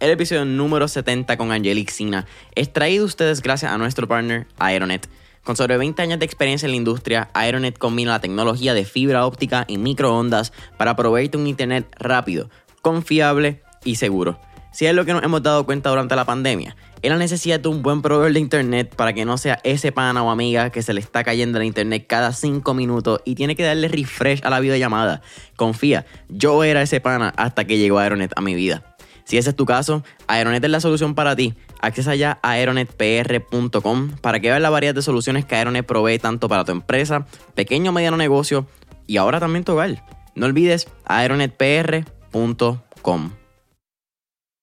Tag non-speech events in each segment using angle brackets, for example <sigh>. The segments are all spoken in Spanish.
el episodio número 70 con Angelique Sina es traído a ustedes gracias a nuestro partner Aeronet. Con sobre 20 años de experiencia en la industria, Aeronet combina la tecnología de fibra óptica y microondas para proveerte un internet rápido, confiable y seguro. Si es lo que nos hemos dado cuenta durante la pandemia, es la necesidad de un buen proveedor de internet para que no sea ese pana o amiga que se le está cayendo la internet cada 5 minutos y tiene que darle refresh a la videollamada. Confía, yo era ese pana hasta que llegó Aeronet a mi vida. Si ese es tu caso, Aeronet es la solución para ti. Accesa ya a aeronetpr.com para que veas la variedad de soluciones que Aeronet provee tanto para tu empresa, pequeño o mediano negocio y ahora también tu hogar. No olvides aeronetpr.com.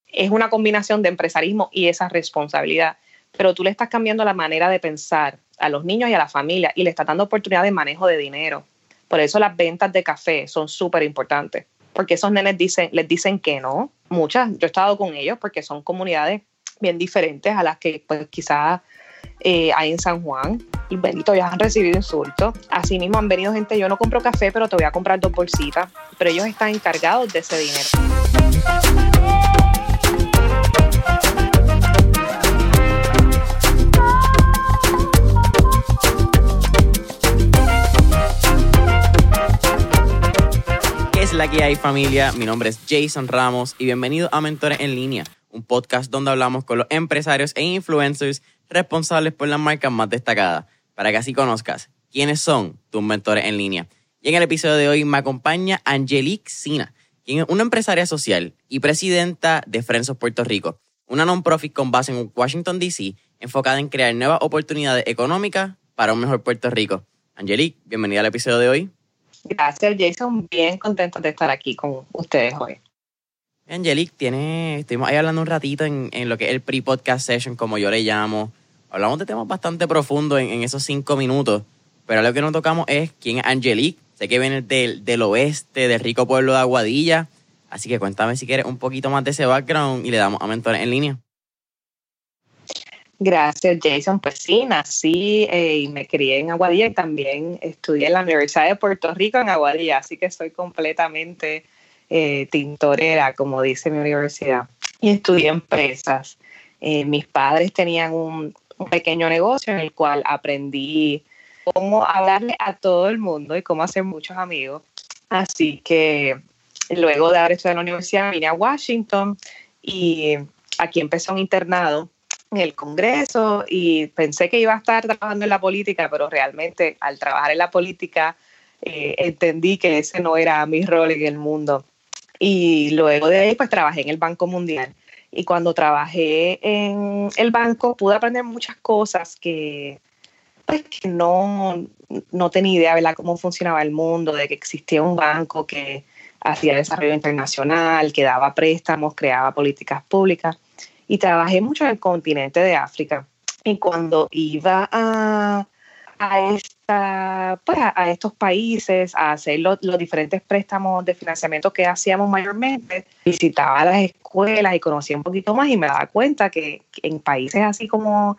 Es una combinación de empresarismo y esa responsabilidad, pero tú le estás cambiando la manera de pensar a los niños y a la familia y le estás dando oportunidad de manejo de dinero. Por eso las ventas de café son súper importantes, porque esos nenes les dicen que no. Muchas, yo he estado con ellos porque son comunidades bien diferentes a las que pues quizás eh, hay en San Juan. Y bendito, ya han recibido insultos. Asimismo han venido gente, yo no compro café, pero te voy a comprar dos bolsitas. Pero ellos están encargados de ese dinero. Es la que hay familia? Mi nombre es Jason Ramos y bienvenido a Mentores en Línea, un podcast donde hablamos con los empresarios e influencers responsables por las marcas más destacadas, para que así conozcas quiénes son tus mentores en línea. Y en el episodio de hoy me acompaña Angelique Sina, quien es una empresaria social y presidenta de Friends of Puerto Rico, una non-profit con base en Washington, D.C., enfocada en crear nuevas oportunidades económicas para un mejor Puerto Rico. Angelique, bienvenida al episodio de hoy. Gracias, Jason. Bien contento de estar aquí con ustedes hoy. Angelique, tiene, estuvimos ahí hablando un ratito en, lo que es el pre-podcast session, como yo le llamo. Hablamos de temas bastante profundos en, en esos cinco minutos, pero lo que no tocamos es quién es Angelique. Sé que viene del, del oeste, del rico pueblo de Aguadilla. Así que cuéntame si quieres un poquito más de ese background y le damos a mentores en línea. Gracias, Jason. Pues sí, nací eh, y me crié en Aguadilla y también estudié en la Universidad de Puerto Rico en Aguadilla, así que soy completamente eh, tintorera, como dice mi universidad. Y estudié empresas. Eh, mis padres tenían un, un pequeño negocio en el cual aprendí cómo hablarle a todo el mundo y cómo hacer muchos amigos. Así que luego de haber estudiado en la universidad vine a Washington y aquí empecé un internado en el Congreso y pensé que iba a estar trabajando en la política, pero realmente al trabajar en la política eh, entendí que ese no era mi rol en el mundo. Y luego de ahí pues trabajé en el Banco Mundial. Y cuando trabajé en el banco pude aprender muchas cosas que, pues, no, no tenía idea de cómo funcionaba el mundo, de que existía un banco que hacía desarrollo internacional, que daba préstamos, creaba políticas públicas y trabajé mucho en el continente de África. Y cuando iba a, a, esta, pues a estos países a hacer los, los, diferentes préstamos de financiamiento que hacíamos mayormente, visitaba las escuelas y conocía un poquito más y me daba cuenta que, en países así como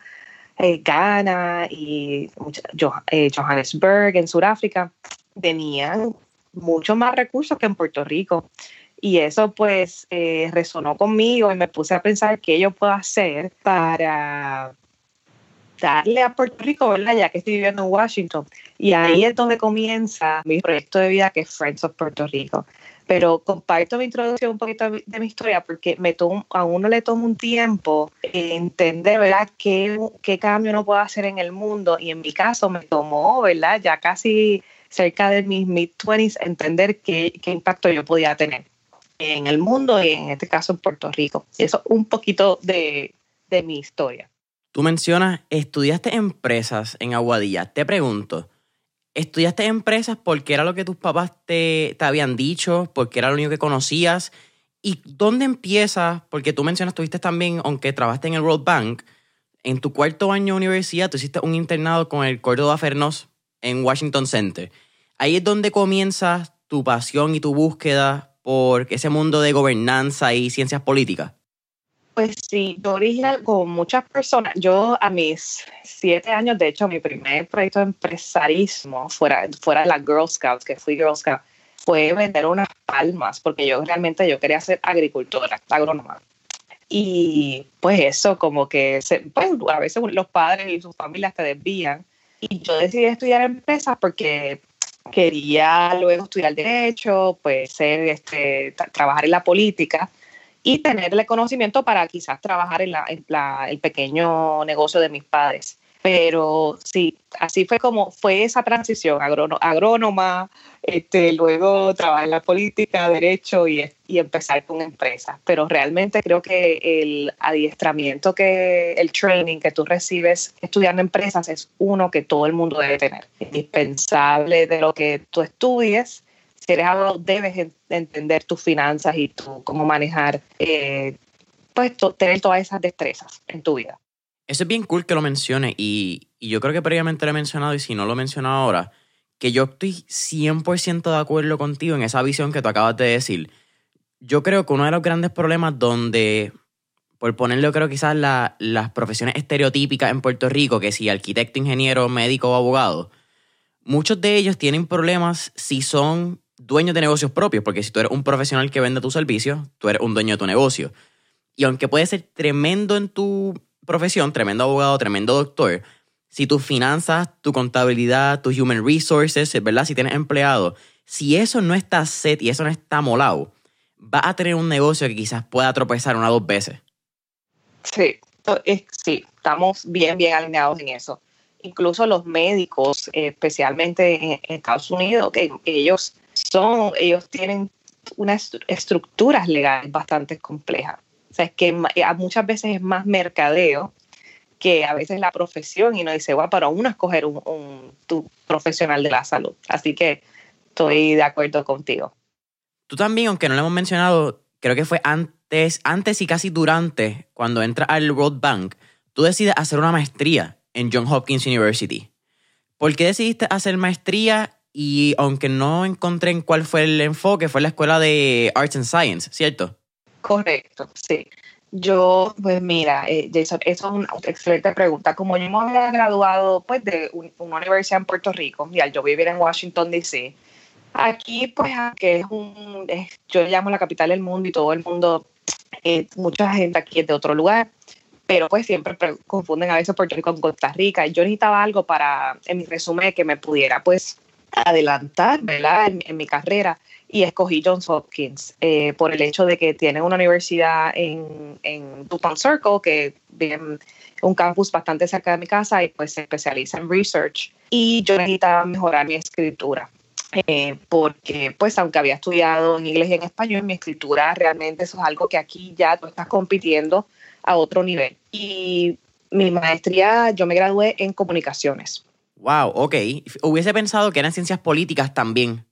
eh, Ghana y eh, Johannesburg en Sudáfrica tenían mucho más recursos que en Puerto Rico. Y eso pues eh, resonó conmigo y me puse a pensar qué yo puedo hacer para darle a Puerto Rico, ¿verdad? Ya que estoy viviendo en Washington. Y ahí es donde comienza mi proyecto de vida que es Friends of Puerto Rico. Pero comparto mi introducción un poquito de mi historia porque me tomo, a uno le toma un tiempo entender, ¿verdad?, qué, qué cambio uno puede hacer en el mundo. Y en mi caso me tomó, ¿verdad?, ya casi cerca de mis mid-20s entender qué, qué impacto yo podía tener en el mundo y en este caso en Puerto Rico. Eso un poquito de, mi historia. Tú mencionas, estudiaste empresas en Aguadilla. Te pregunto, ¿estudiaste empresas porque era lo que tus papás te, te habían dicho, porque era lo único que conocías? ¿Y dónde empiezas? Porque tú mencionas, tuviste también, aunque trabajaste en el World Bank, en tu cuarto año de universidad, tú un internado con el Córdoba Fernos en Washington Center. Ahí es donde comienza tu pasión y tu búsqueda por ese mundo de gobernanza y ciencias políticas. Pues sí, yo original con muchas personas. Yo a mis siete años, de hecho, mi primer proyecto de empresarismo fuera, fuera de la Girl Scouts, que fui Girl Scout, fue vender unas palmas, porque yo realmente yo quería ser agricultora, agrónoma. Y pues eso, como que se, pues, a veces los padres y sus familias te desvían. Y yo decidí estudiar empresas porque quería luego estudiar derecho, pues ser, este, trabajar en la política y tener el conocimiento para quizás trabajar en, la, el pequeño negocio de mis padres. Pero sí, así fue como fue esa transición, agrónoma, este, luego trabajar en la política, derecho y, empezar con empresas. Pero realmente creo que el adiestramiento, que el training que tú recibes estudiando empresas es uno que todo el mundo debe tener. Indispensable de lo que tú estudies. Si eres abogado, debes entender tus finanzas y cómo manejar, eh, pues tener todas esas destrezas en tu vida. Eso es bien cool que lo mencione y, y yo creo que previamente lo he mencionado y si no lo menciono ahora, que yo estoy 100% de acuerdo contigo en esa visión que tú acabas de decir. Yo creo que uno de los grandes problemas donde, por ponerlo creo quizás las profesiones estereotípicas en Puerto Rico, que si arquitecto, ingeniero, médico o abogado, muchos de ellos tienen problemas si son dueños de negocios propios, porque si tú eres un profesional que vende tu servicio, tú eres un dueño de tu negocio. Y aunque puede ser tremendo en tu profesión, tremendo abogado, tremendo doctor, si tus finanzas, tu contabilidad, tus human resources, ¿verdad? Si tienes empleado, si eso no está set y eso no está molado, vas a tener un negocio que quizás pueda tropezar una o dos veces. Sí, sí, estamos bien, bien alineados en eso. Incluso los médicos, especialmente en Estados Unidos, que ellos son, ellos tienen unas estructuras legales bastante complejas. Sea, es que muchas veces es más mercadeo que a veces la profesión y no dice, bueno, para uno escoger un, un tu profesional de la salud. Así que estoy de acuerdo contigo. Tú también, aunque no lo hemos mencionado, creo que fue antes, antes y casi durante, cuando entras al World Bank, tú decides hacer una maestría en Johns Hopkins University. ¿Por qué decidiste hacer maestría? Y aunque no encontré en cuál fue el enfoque, fue la escuela de Arts and Science, ¿cierto? Correcto, sí. Yo, pues mira, eh, Jason, eso es una excelente pregunta. Como yo me había graduado pues, de una universidad en Puerto Rico, y al yo vivir en Washington, D.C., aquí, pues, que es un, yo llamo la capital del mundo y todo el mundo, eh, mucha gente aquí es de otro lugar, pero pues siempre confunden a veces Puerto Rico con Costa Rica. Yo necesitaba algo para, en mi resumen, que me pudiera, pues, adelantar, ¿verdad? En, mi carrera y escogí Johns Hopkins eh, por el hecho de que tiene una universidad en, en Circle, que es un campus bastante cerca de mi casa y pues se especializa en research. Y yo necesitaba mejorar mi escritura. Eh, porque pues aunque había estudiado en inglés y en español, mi escritura realmente eso es algo que aquí ya tú estás compitiendo a otro nivel. Y mi maestría, yo me gradué en comunicaciones. Wow, ok. Hubiese pensado que eran ciencias políticas también.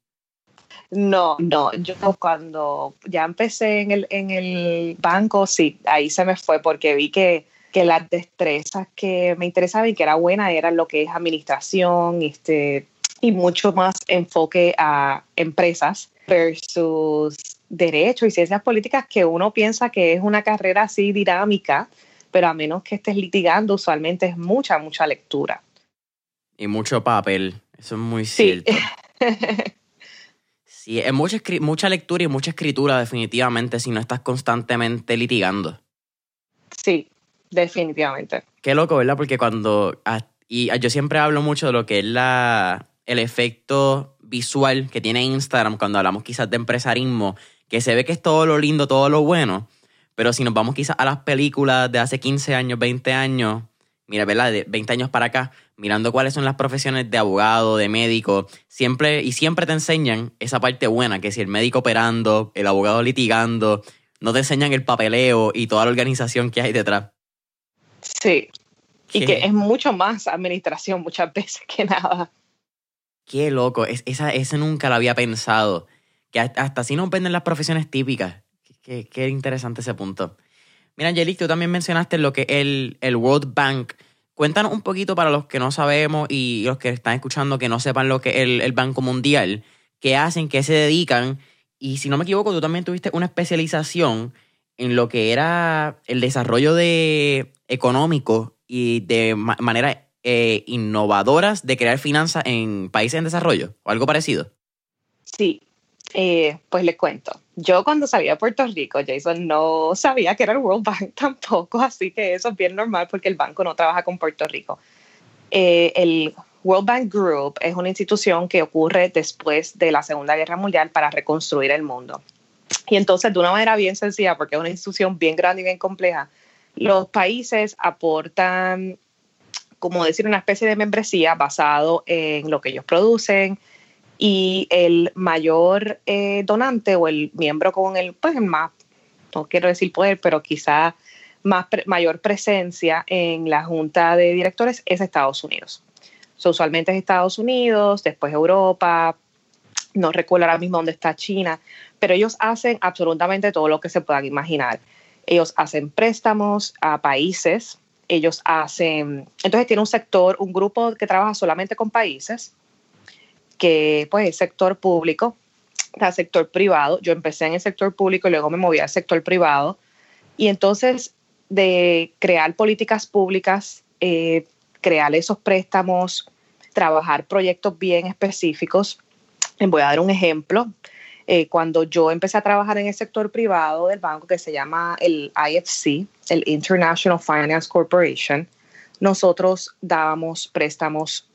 No, no, yo cuando ya empecé en el, en el banco, sí, ahí se me fue porque vi que, que las destrezas que me interesaban y que era buena eran lo que es administración este, y mucho más enfoque a empresas versus derecho y ciencias políticas que uno piensa que es una carrera así dinámica, pero a menos que estés litigando, usualmente es mucha, mucha lectura. Y mucho papel, eso es muy cierto. <laughs> Sí, es mucha, mucha lectura y mucha escritura definitivamente si no estás constantemente litigando. Sí, definitivamente. Qué loco, ¿verdad? Porque cuando... Y yo siempre hablo mucho de lo que es la, el efecto visual que tiene Instagram cuando hablamos quizás de empresarismo, que se ve que es todo lo lindo, todo lo bueno, pero si nos vamos quizás a las películas de hace 15 años, 20 años, mira, ¿verdad? De 20 años para acá, mirando cuáles son las profesiones de abogado, de médico, siempre y siempre te enseñan esa parte buena, que si el médico operando, el abogado litigando, no te enseñan el papeleo y toda la organización que hay detrás. Sí. Y que es mucho más administración muchas <laughs> veces que nada. Qué loco, esa, ese nunca lo había pensado. Que hasta así no venden las profesiones típicas. Qué, qué interesante ese punto. Mira, Angelique, tú también mencionaste lo que es el, el World Bank. Cuéntanos un poquito para los que no sabemos y los que están escuchando que no sepan lo que es el, el Banco Mundial, qué hacen, qué se dedican. Y si no me equivoco, tú también tuviste una especialización en lo que era el desarrollo de económico y de maneras eh, innovadoras de crear finanzas en países en desarrollo o algo parecido. Sí, Eh, pues les cuento. Yo cuando salí de Puerto Rico, Jason, no sabía que era el World Bank <laughs> tampoco, así que eso es bien normal porque el banco no trabaja con Puerto Rico. Eh, el World Bank Group es una institución que ocurre después de la Segunda Guerra Mundial para reconstruir el mundo. Y entonces, de una manera bien sencilla, porque es una institución bien grande y bien compleja, los países aportan, como decir, una especie de membresía basado en lo que ellos producen, y el mayor eh, donante o el miembro con el, pues más, no quiero decir poder, pero quizá más mayor presencia en la junta de directores es Estados Unidos. usualmente es Estados Unidos, después Europa, no recuerdo ahora mismo dónde está China, pero ellos hacen absolutamente todo lo que se puedan imaginar. Ellos hacen préstamos a países, ellos hacen, entonces tiene un sector, un grupo que trabaja solamente con países, que pues es sector público, el sector privado. Yo empecé en el sector público y luego me moví al sector privado. Y entonces de crear políticas públicas, eh, crear esos préstamos, trabajar proyectos bien específicos. Les voy a dar un ejemplo. Eh, cuando yo empecé a trabajar en el sector privado del banco que se llama el IFC, el International Finance Corporation, nosotros dábamos préstamos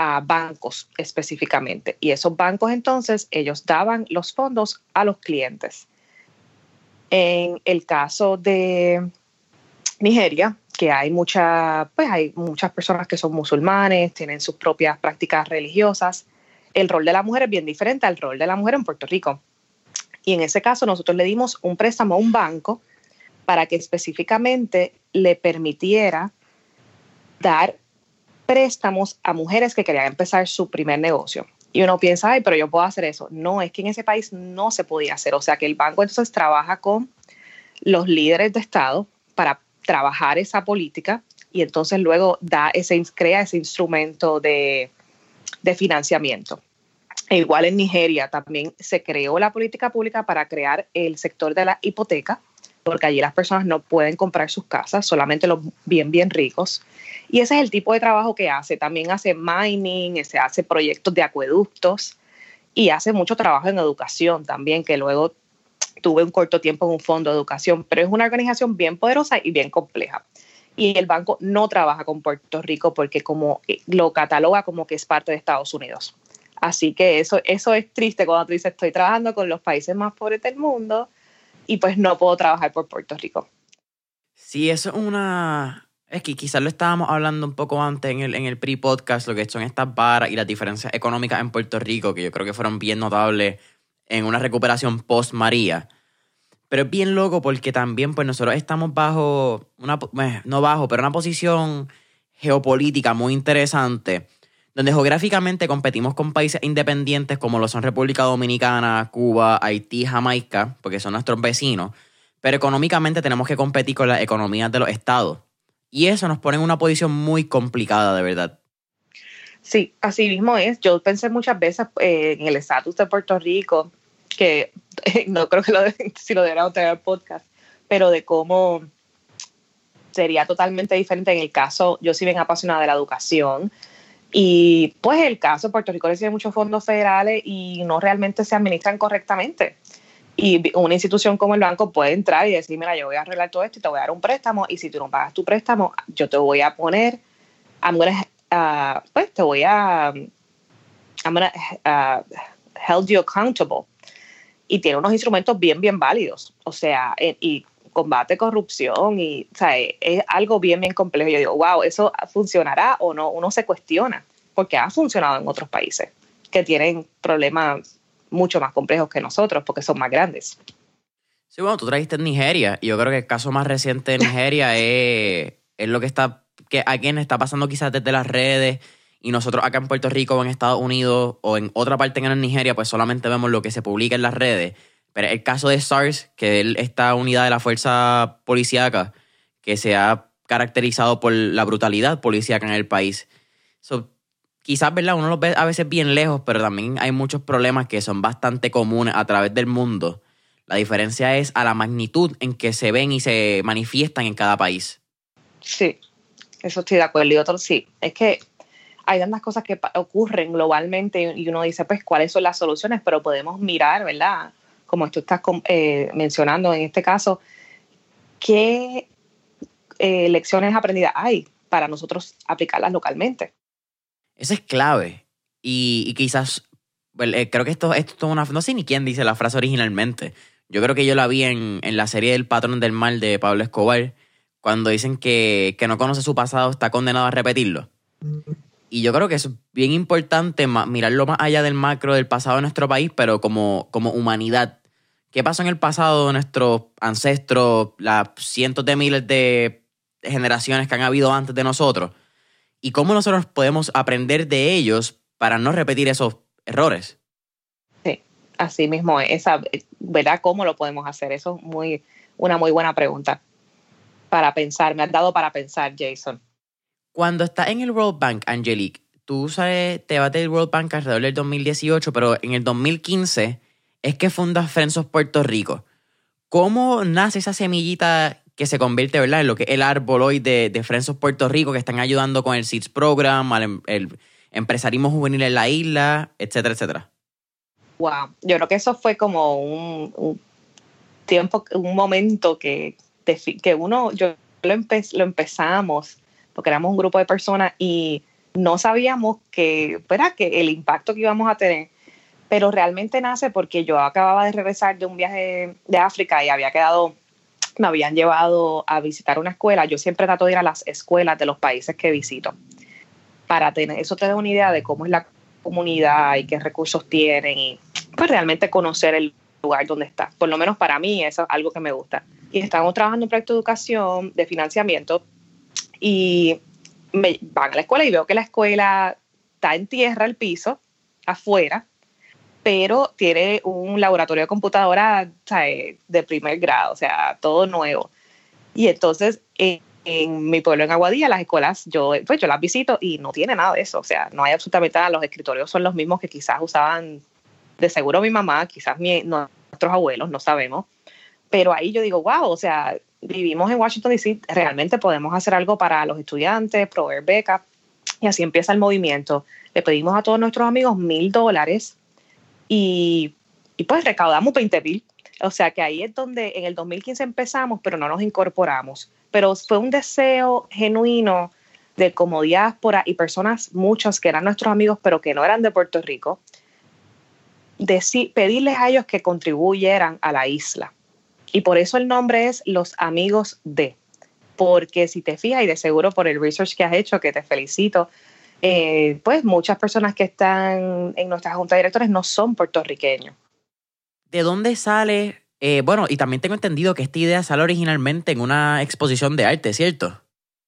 a bancos específicamente. Y esos bancos entonces, ellos daban los fondos a los clientes. En el caso de Nigeria, que hay, mucha, pues hay muchas personas que son musulmanes, tienen sus propias prácticas religiosas, el rol de la mujer es bien diferente al rol de la mujer en Puerto Rico. Y en ese caso nosotros le dimos un préstamo a un banco para que específicamente le permitiera dar préstamos a mujeres que querían empezar su primer negocio. Y uno piensa, ay, pero yo puedo hacer eso. No, es que en ese país no se podía hacer. O sea que el banco entonces trabaja con los líderes de Estado para trabajar esa política y entonces luego da ese, crea ese instrumento de, de financiamiento. E igual en Nigeria también se creó la política pública para crear el sector de la hipoteca, porque allí las personas no pueden comprar sus casas, solamente los bien, bien ricos. Y ese es el tipo de trabajo que hace. También hace mining, se hace proyectos de acueductos y hace mucho trabajo en educación también, que luego tuve un corto tiempo en un fondo de educación, pero es una organización bien poderosa y bien compleja. Y el banco no trabaja con Puerto Rico porque como eh, lo cataloga como que es parte de Estados Unidos. Así que eso, eso es triste cuando tú dices, estoy trabajando con los países más pobres del mundo y pues no puedo trabajar por Puerto Rico. Sí, eso es una, es que quizás lo estábamos hablando un poco antes en el, en el pre-podcast, lo que son estas varas y las diferencias económicas en Puerto Rico, que yo creo que fueron bien notables en una recuperación post-María. Pero es bien loco porque también pues nosotros estamos bajo, una, no bajo, pero una posición geopolítica muy interesante, donde geográficamente competimos con países independientes como lo son República Dominicana, Cuba, Haití, Jamaica, porque son nuestros vecinos, pero económicamente tenemos que competir con las economías de los estados. Y eso nos pone en una posición muy complicada, de verdad. Sí, así mismo es. Yo pensé muchas veces eh, en el estatus de Puerto Rico, que no creo que lo <laughs> si lo deberíamos tener el podcast, pero de cómo sería totalmente diferente en el caso, yo sí bien apasionada de la educación, y pues el caso, Puerto Rico recibe muchos fondos federales y no realmente se administran correctamente. Y una institución como el banco puede entrar y decir, mira, yo voy a arreglar todo esto y te voy a dar un préstamo y si tú no pagas tu préstamo, yo te voy a poner, I'm uh, pues te voy a, I'm gonna, uh, hold you accountable. Y tiene unos instrumentos bien, bien válidos. O sea, eh, y combate corrupción y o sea, es algo bien, bien complejo. Yo digo, wow, ¿eso funcionará o no? Uno se cuestiona, porque ha funcionado en otros países que tienen problemas mucho más complejos que nosotros porque son más grandes. Sí, bueno, tú trajiste Nigeria y yo creo que el caso más reciente de Nigeria <laughs> es, es, lo que está, que a quien está pasando quizás desde las redes y nosotros acá en Puerto Rico o en Estados Unidos o en otra parte en Nigeria pues solamente vemos lo que se publica en las redes. Pero el caso de SARS, que es esta unidad de la fuerza policíaca que se ha caracterizado por la brutalidad policíaca en el país quizás, ¿verdad? Uno los ve a veces bien lejos, pero también hay muchos problemas que son bastante comunes a través del mundo. La diferencia es a la magnitud en que se ven y se manifiestan en cada país. Sí, eso estoy de acuerdo. Y otro sí, es que hay tantas cosas que ocurren globalmente y uno dice, pues, ¿cuáles son las soluciones? Pero podemos mirar, ¿verdad? Como tú estás eh, mencionando en este caso, ¿qué eh, lecciones aprendidas hay para nosotros aplicarlas localmente? Eso es clave. Y, quizás, eh, creo que esto, esto es una, no sé ni quién dice la frase originalmente. Yo creo que yo la vi en, en la serie El patrón del mal de Pablo Escobar, cuando dicen que, que no conoce su pasado está condenado a repetirlo. Y yo creo que es bien importante mirarlo más allá del macro del pasado de nuestro país, pero como, como humanidad. ¿Qué pasó en el pasado de nuestros ancestros, las cientos de miles de generaciones que han habido antes de nosotros? ¿Y cómo nosotros podemos aprender de ellos para no repetir esos errores? Sí, así mismo, esa, ¿verdad? ¿Cómo lo podemos hacer? Eso es muy, una muy buena pregunta para pensar. Me has dado para pensar, Jason. Cuando estás en el World Bank, Angelique, tú sabes, te vas del World Bank alrededor del 2018, pero en el 2015 es que fundas Friends Puerto Rico. ¿Cómo nace esa semillita que se convierte, ¿verdad?, en lo que es el árbol hoy de, de Friends Puerto Rico, que están ayudando con el SEEDS Program, al el empresarismo juvenil en la isla, etcétera, etcétera. Wow, yo creo que eso fue como un, un tiempo, un momento que, que uno, yo lo, lo empezamos porque éramos un grupo de personas y no sabíamos que, que el impacto que íbamos a tener, pero realmente nace porque yo acababa de regresar de un viaje de África y había quedado, me habían llevado a visitar una escuela. Yo siempre trato de ir a las escuelas de los países que visito para tener, eso te da una idea de cómo es la comunidad y qué recursos tienen y pues realmente conocer el lugar donde está. Por lo menos para mí eso es algo que me gusta. Y estamos trabajando en un proyecto de educación, de financiamiento y me van a la escuela y veo que la escuela está en tierra, el piso, afuera, pero tiene un laboratorio de computadora de primer grado, o sea, todo nuevo. Y entonces, en, mi pueblo, en Aguadilla, las escuelas, yo, pues yo las visito y no tiene nada de eso, o sea, no hay absolutamente nada, los escritorios son los mismos que quizás usaban, de seguro mi mamá, quizás nuestros abuelos, no sabemos, pero ahí yo digo, wow, o sea, vivimos en Washington, D.C., realmente podemos hacer algo para los estudiantes, proveer becas, y así empieza el movimiento. Le pedimos a todos nuestros amigos mil dólares y, pues recaudamos 20 mil. O sea que ahí es donde en el 2015 empezamos, pero no nos incorporamos. Pero fue un deseo genuino de como diáspora y personas, muchos que eran nuestros amigos, pero que no eran de Puerto Rico, de, pedirles a ellos que contribuyeran a la isla. Y por eso el nombre es Los Amigos de. Porque si te fijas, y de seguro por el research que has hecho, que te felicito, eh, pues muchas personas que están en nuestra junta de directores no son puertorriqueños. ¿De dónde sale? Eh, bueno, y también tengo entendido que esta idea sale originalmente en una exposición de arte, ¿cierto?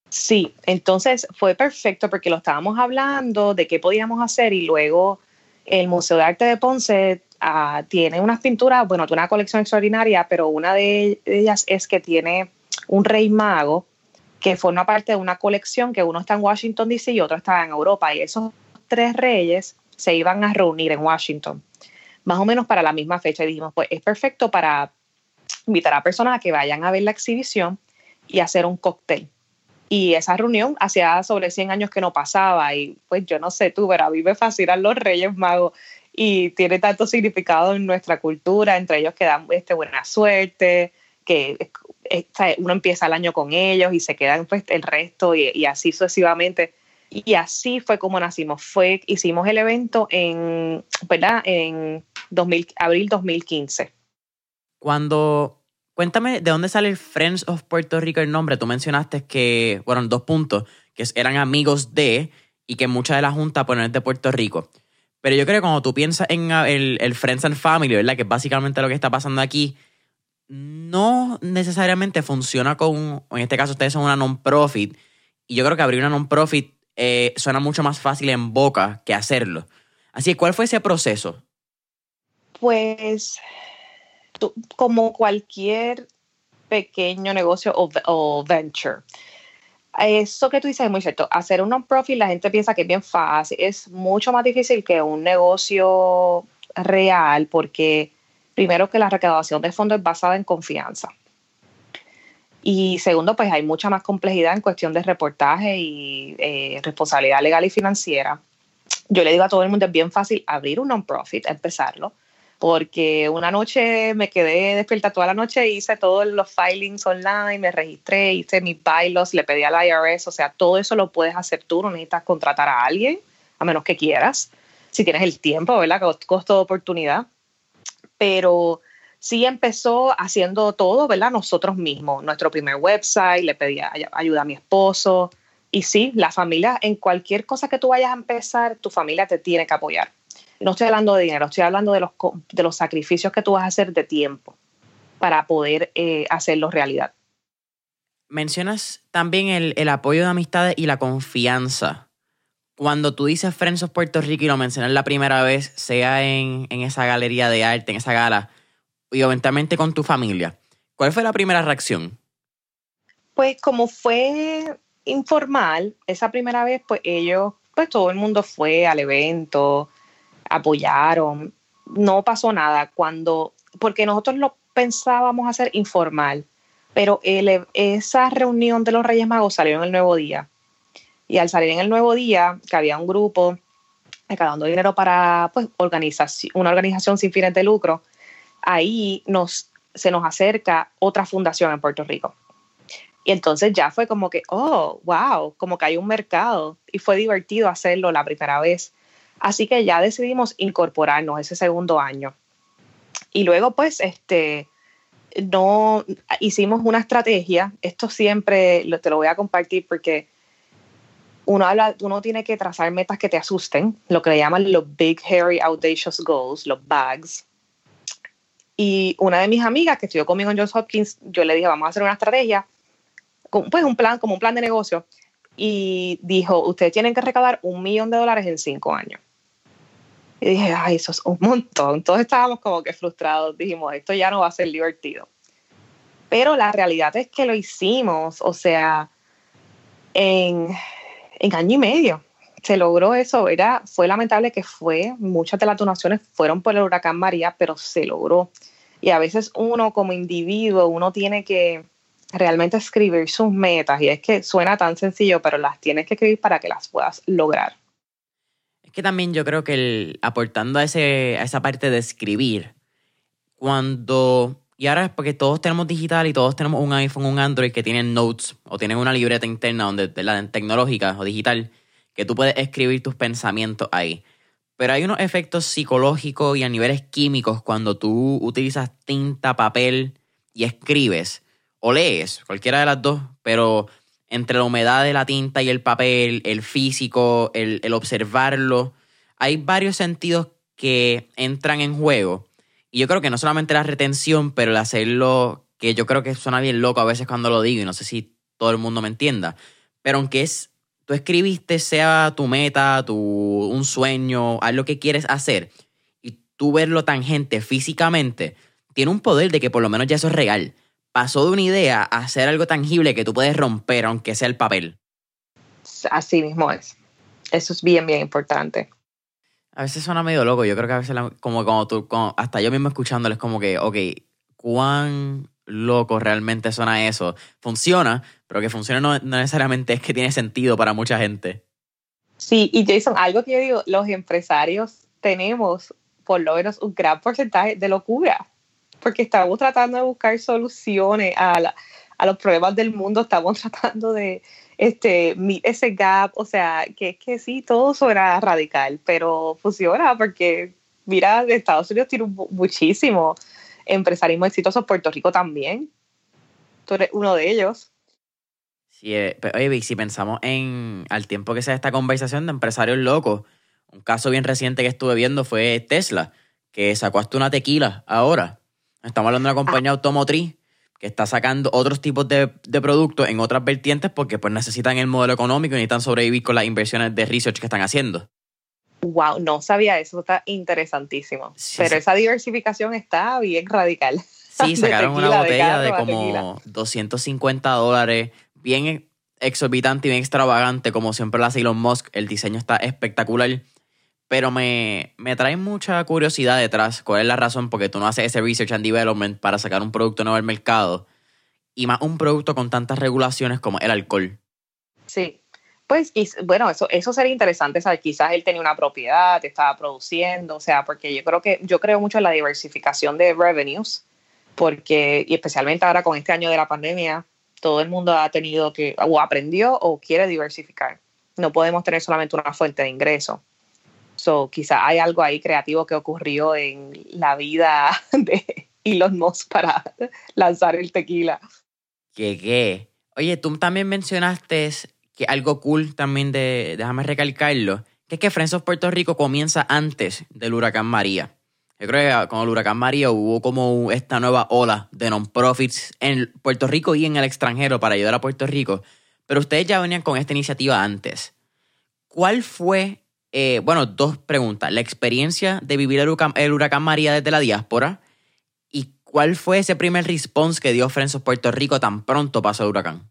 Sí, entonces fue perfecto porque lo estábamos hablando de qué podíamos hacer y luego el Museo de Arte de Ponce Ah, tiene unas pinturas, bueno, tiene una colección extraordinaria, pero una de ellas es que tiene un rey mago que forma parte de una colección que uno está en Washington, D.C. y otro está en Europa. Y esos tres reyes se iban a reunir en Washington, más o menos para la misma fecha. Dijimos, pues es perfecto para invitar a personas a que vayan a ver la exhibición y hacer un cóctel. Y esa reunión hacía sobre 100 años que no pasaba. Y pues yo no sé tú, pero a mí me fascinan los Reyes Magos y tiene tanto significado en nuestra cultura, entre ellos que dan este, buena suerte, que uno empieza el año con ellos y se quedan pues, el resto y, así sucesivamente. Y así fue como nacimos. Fue, hicimos el evento en, ¿verdad? En 2000, abril 2015. Cuando, cuéntame, ¿de dónde sale el Friends of Puerto Rico el nombre? Tú mencionaste que, bueno, dos puntos, que eran amigos de y que mucha de la junta ponen de Puerto Rico. Pero yo creo que cuando tú piensas en ah, el, Friends and Family, ¿verdad? Que es básicamente lo que está pasando aquí, no necesariamente funciona con, en este caso ustedes son una non-profit, y yo creo que abrir una non-profit eh, suena mucho más fácil en boca que hacerlo. Así que, ¿cuál fue ese proceso? Pues, como cualquier pequeño negocio o venture, eso que tú dices es muy cierto. Hacer un non-profit, la gente piensa que es bien fácil. Es mucho más difícil que un negocio real porque primero que la recaudación de fondos es basada en confianza. Y segundo, pues hay mucha más complejidad en cuestión de reportaje y eh, responsabilidad legal y financiera. Yo le digo a todo el mundo, es bien fácil abrir un non-profit, empezarlo, porque una noche me quedé despierta toda la noche, hice todos los filings online, me registré, hice mis bylaws, le pedí al IRS, o sea, todo eso lo puedes hacer tú, no necesitas contratar a alguien, a menos que quieras, si tienes el tiempo, ¿verdad? Costo de oportunidad. Pero sí empezó haciendo todo, ¿verdad? Nosotros mismos, nuestro primer website, le pedía ayuda a mi esposo. Y sí, la familia, en cualquier cosa que tú vayas a empezar, tu familia te tiene que apoyar. No estoy hablando de dinero, estoy hablando de los, de los sacrificios que tú vas a hacer de tiempo para poder eh, hacerlo realidad. Mencionas también el, el, apoyo de amistades y la confianza. Cuando tú dices Friends of Puerto Rico y lo mencionas la primera vez, sea en, en esa galería de arte, en esa gala, y eventualmente con tu familia, ¿cuál fue la primera reacción? Pues como fue informal, esa primera vez, pues ellos, pues todo el mundo fue al evento, apoyaron, no pasó nada cuando, porque nosotros lo pensábamos hacer informal, pero el, esa reunión de los Reyes Magos salió en el nuevo día. Y al salir en el nuevo día, que había un grupo recaudando dinero para pues, organización, una organización sin fines de lucro, ahí nos, se nos acerca otra fundación en Puerto Rico. Y entonces ya fue como que, oh, wow, como que hay un mercado. Y fue divertido hacerlo la primera vez. Así que ya decidimos incorporarnos ese segundo año. Y luego, pues, este, no hicimos una estrategia. Esto siempre te lo voy a compartir porque uno habla, uno tiene que trazar metas que te asusten, lo que le llaman los Big Hairy Audacious Goals, los BAGs. Y una de mis amigas que estudió conmigo en Johns Hopkins, yo le dije, vamos a hacer una estrategia, pues un plan, como un plan de negocio. Y dijo, ustedes tienen que recaudar un millón de dólares en cinco años. Y dije, ay, eso es un montón. Todos estábamos como que frustrados. Dijimos, esto ya no va a ser divertido. Pero la realidad es que lo hicimos, o sea, en, en año y medio se logró eso. Era, fue lamentable que fue, muchas de las donaciones fueron por el huracán María, pero se logró. Y a veces uno como individuo, uno tiene que realmente escribir sus metas. Y es que suena tan sencillo, pero las tienes que escribir para que las puedas lograr. Es que también yo creo que el, aportando a, ese, a esa parte de escribir, cuando y ahora es porque todos tenemos digital y todos tenemos un iPhone, un Android que tienen notes o tienen una libreta interna donde la tecnológica o digital que tú puedes escribir tus pensamientos ahí. Pero hay unos efectos psicológicos y a niveles químicos cuando tú utilizas tinta, papel y escribes o lees, cualquiera de las dos, pero entre la humedad de la tinta y el papel, el físico, el, el observarlo, hay varios sentidos que entran en juego. Y yo creo que no solamente la retención, pero el hacerlo, que yo creo que suena bien loco a veces cuando lo digo y no sé si todo el mundo me entienda, pero aunque es tú escribiste sea tu meta, tu, un sueño, algo que quieres hacer, y tú verlo tangente físicamente, tiene un poder de que por lo menos ya eso es real. Pasó de una idea a hacer algo tangible que tú puedes romper, aunque sea el papel. Así mismo es. Eso es bien, bien importante. A veces suena medio loco. Yo creo que a veces, como, como tú, hasta yo mismo escuchándolo, es como que, ok, ¿cuán loco realmente suena eso. Funciona, pero que funcione no, necesariamente es que tiene sentido para mucha gente. Sí, y Jason, algo que yo digo, los empresarios tenemos por lo menos un gran porcentaje de locura, porque estamos tratando de buscar soluciones a, a los problemas del mundo, estamos <laughs> tratando de este, ese gap, o sea, que es que sí, todo suena radical, pero funciona porque, mira, Estados Unidos tiene muchísimo empresarismo exitoso, Puerto Rico también. Tú eres uno de ellos. Sí, eh, oye, si pensamos en al tiempo que se da esta conversación de empresarios locos, un caso bien reciente que estuve viendo fue Tesla, que sacó hasta una tequila ahora. Estamos hablando de una compañía ah. automotriz que está sacando otros tipos de, de, productos en otras vertientes porque pues necesitan el modelo económico y necesitan sobrevivir con las inversiones de research que están haciendo. Wow, no sabía eso, está interesantísimo. Pero esa diversificación está bien radical. Sí, <laughs> sacaron una botella de, como 250 dólares, bien exorbitante y bien extravagante, como siempre lo hace Elon Musk. El diseño está espectacular. Pero me, me trae mucha curiosidad detrás. ¿Cuál es la razón? Porque tú no haces ese research and development para sacar un producto nuevo al mercado. y más un producto con tantas regulaciones como el alcohol. Sí, pues bueno, eso, eso sería interesante, saber. quizás él tenía una propiedad, estaba produciendo, o sea, porque yo creo que yo creo mucho en la diversificación de revenues, porque y especialmente ahora con este año de la pandemia, todo el mundo ha tenido que, o aprendió o quiere diversificar. No podemos tener solamente una fuente de ingreso. So, quizás hay algo ahí creativo que ocurrió en la vida <laughs> de Elon Musk para lanzar el tequila. ¿Qué qué? Oye, tú también mencionaste que algo cool también de, déjame recalcarlo, que es que Friends of Puerto Rico comienza antes del huracán María. Yo creo que con el huracán María hubo como esta nueva ola de non-profits en Puerto Rico y en el extranjero para ayudar a Puerto Rico. Pero ustedes ya venían con esta iniciativa antes. ¿Cuál fue, eh, bueno, dos preguntas, la experiencia de vivir el huracán, María desde la diáspora y cuál fue ese primer response que dio Friends of Puerto Rico tan pronto pasó el huracán?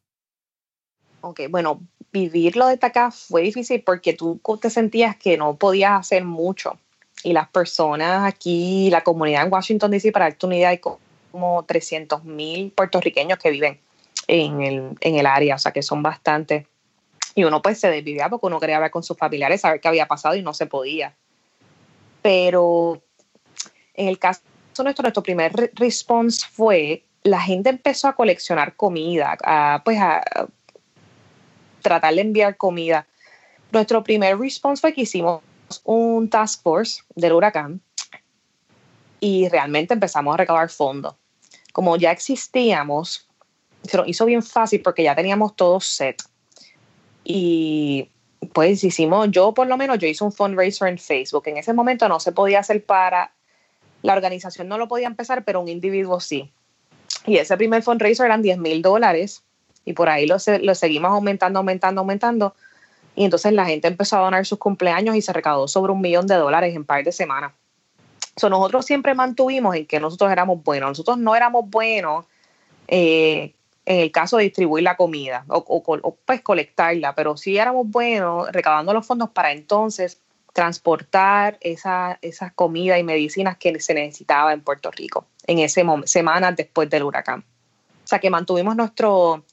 Ok, bueno, vivirlo desde acá fue difícil porque tú te sentías que no podías hacer mucho. Y las personas aquí, la comunidad en Washington DC, para darte una idea, hay como 300 mil puertorriqueños que viven en el, en el área, o sea que son bastantes. Y uno pues se desvivía porque uno quería ver con sus familiares, saber qué había pasado y no se podía. Pero en el caso nuestro, nuestro primer response fue, la gente empezó a coleccionar comida, a, pues a, tratar de enviar comida. Nuestro primer response fue que hicimos un task force del huracán y realmente empezamos a recabar fondos. Como ya existíamos, se nos hizo bien fácil porque ya teníamos todo set. Y pues hicimos, yo por lo menos, yo hice un fundraiser en Facebook. En ese momento no se podía hacer para, la organización no lo podía empezar, pero un individuo sí. Y ese primer fundraiser eran 10 mil dólares y por ahí lo, lo seguimos aumentando, aumentando, aumentando. Y entonces la gente empezó a donar sus cumpleaños y se recaudó sobre un millón de dólares en par de semanas. So, nosotros siempre mantuvimos en que nosotros éramos buenos. Nosotros no éramos buenos eh, en el caso de distribuir la comida o, o, pues colectarla, pero sí éramos buenos recaudando los fondos para entonces transportar esa, esas comidas y medicinas que se necesitaba en Puerto Rico en ese semanas después del huracán. O sea que mantuvimos nuestro,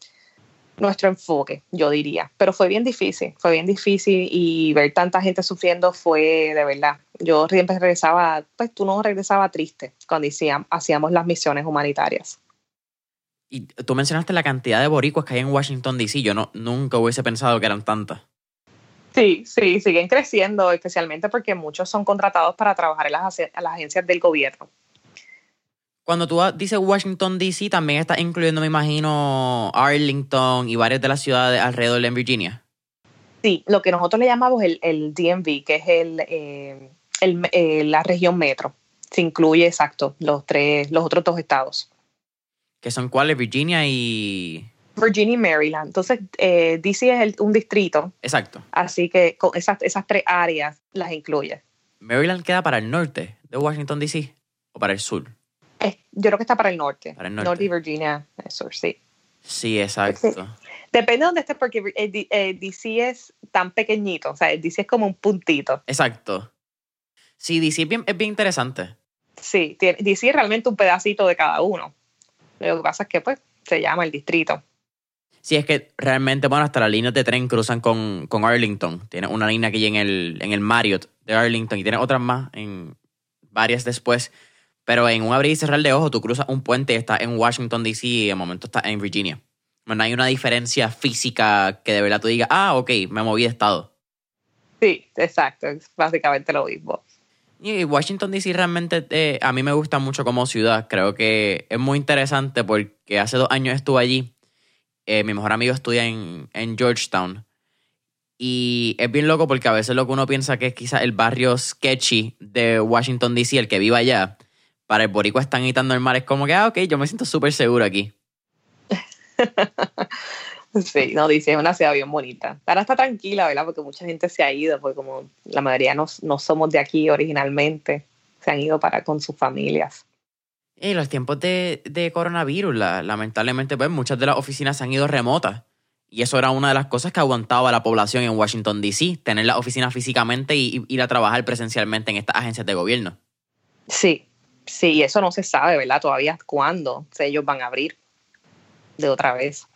nuestro enfoque, yo diría. Pero fue bien difícil, fue bien difícil y ver tanta gente sufriendo fue de verdad. Yo siempre regresaba, pues tú no regresaba triste cuando hacíamos las misiones humanitarias. Y tú mencionaste la cantidad de boricuas que hay en Washington, D.C. Yo no, nunca hubiese pensado que eran tantas. Sí, sí, siguen creciendo, especialmente porque muchos son contratados para trabajar en las, en las agencias del gobierno. Cuando tú dices Washington, D.C., también estás incluyendo, me imagino, Arlington y varias de las ciudades alrededor de Virginia. Sí, lo que nosotros le llamamos el, el DMV, que es el, eh, eh, la región metro. Se incluye, exacto, los, tres, los otros dos estados. ¿Que son cuáles? Virginia y... Virginia y Maryland. Entonces, eh, DC es un distrito. Exacto. Así que con esas, esas tres áreas las incluye. ¿Maryland queda para el norte de Washington, D.C. o para el sur? yo creo que está para el norte. Para el norte. Norte y Virginia, eso, sí. Sí, exacto. Depende de dónde estés, porque el, DC es tan pequeñito, o sea, el DC es como un puntito. Exacto. Sí, DC es bien, es bien interesante. Sí, DC es realmente un pedacito de cada uno. Lo que pasa es que, pues, se llama el distrito. Sí, es que realmente, bueno, hasta las líneas de tren cruzan con, con Arlington. Tiene una línea aquí en el, en el Marriott de Arlington y tiene otras más en varias después. Pero en un abrir y cerrar de ojos, tú cruzas un puente y estás en Washington, D.C. y de momento estás en Virginia. No hay una diferencia física que de verdad tú digas, ah, ok, me moví de estado. Sí, exacto, es básicamente lo mismo. Washington, D.C. realmente eh, a mí me gusta mucho como ciudad. Creo que es muy interesante porque hace dos años estuve allí. Eh, mi mejor amigo estudia en, en Georgetown. Y es bien loco porque a veces lo que uno piensa que es quizás el barrio sketchy de Washington, D.C., el que viva allá, para el boricua están el mar, es como que, ah, ok, yo me siento súper seguro aquí. <laughs> <laughs> sí, no, dice, es una ciudad bien bonita. Ahora está tranquila, ¿verdad? Porque mucha gente se ha ido, porque como la mayoría no, no somos de aquí originalmente, se han ido para con sus familias. Y los tiempos de, de coronavirus, lamentablemente, pues muchas de las oficinas se han ido remotas. Y eso era una de las cosas que aguantaba la población en Washington, D.C., tener la oficina físicamente y ir a trabajar presencialmente en estas agencias de gobierno. Sí, Sí, eso no se sabe, ¿verdad? Todavía cuándo ellos van a abrir. de otra vez.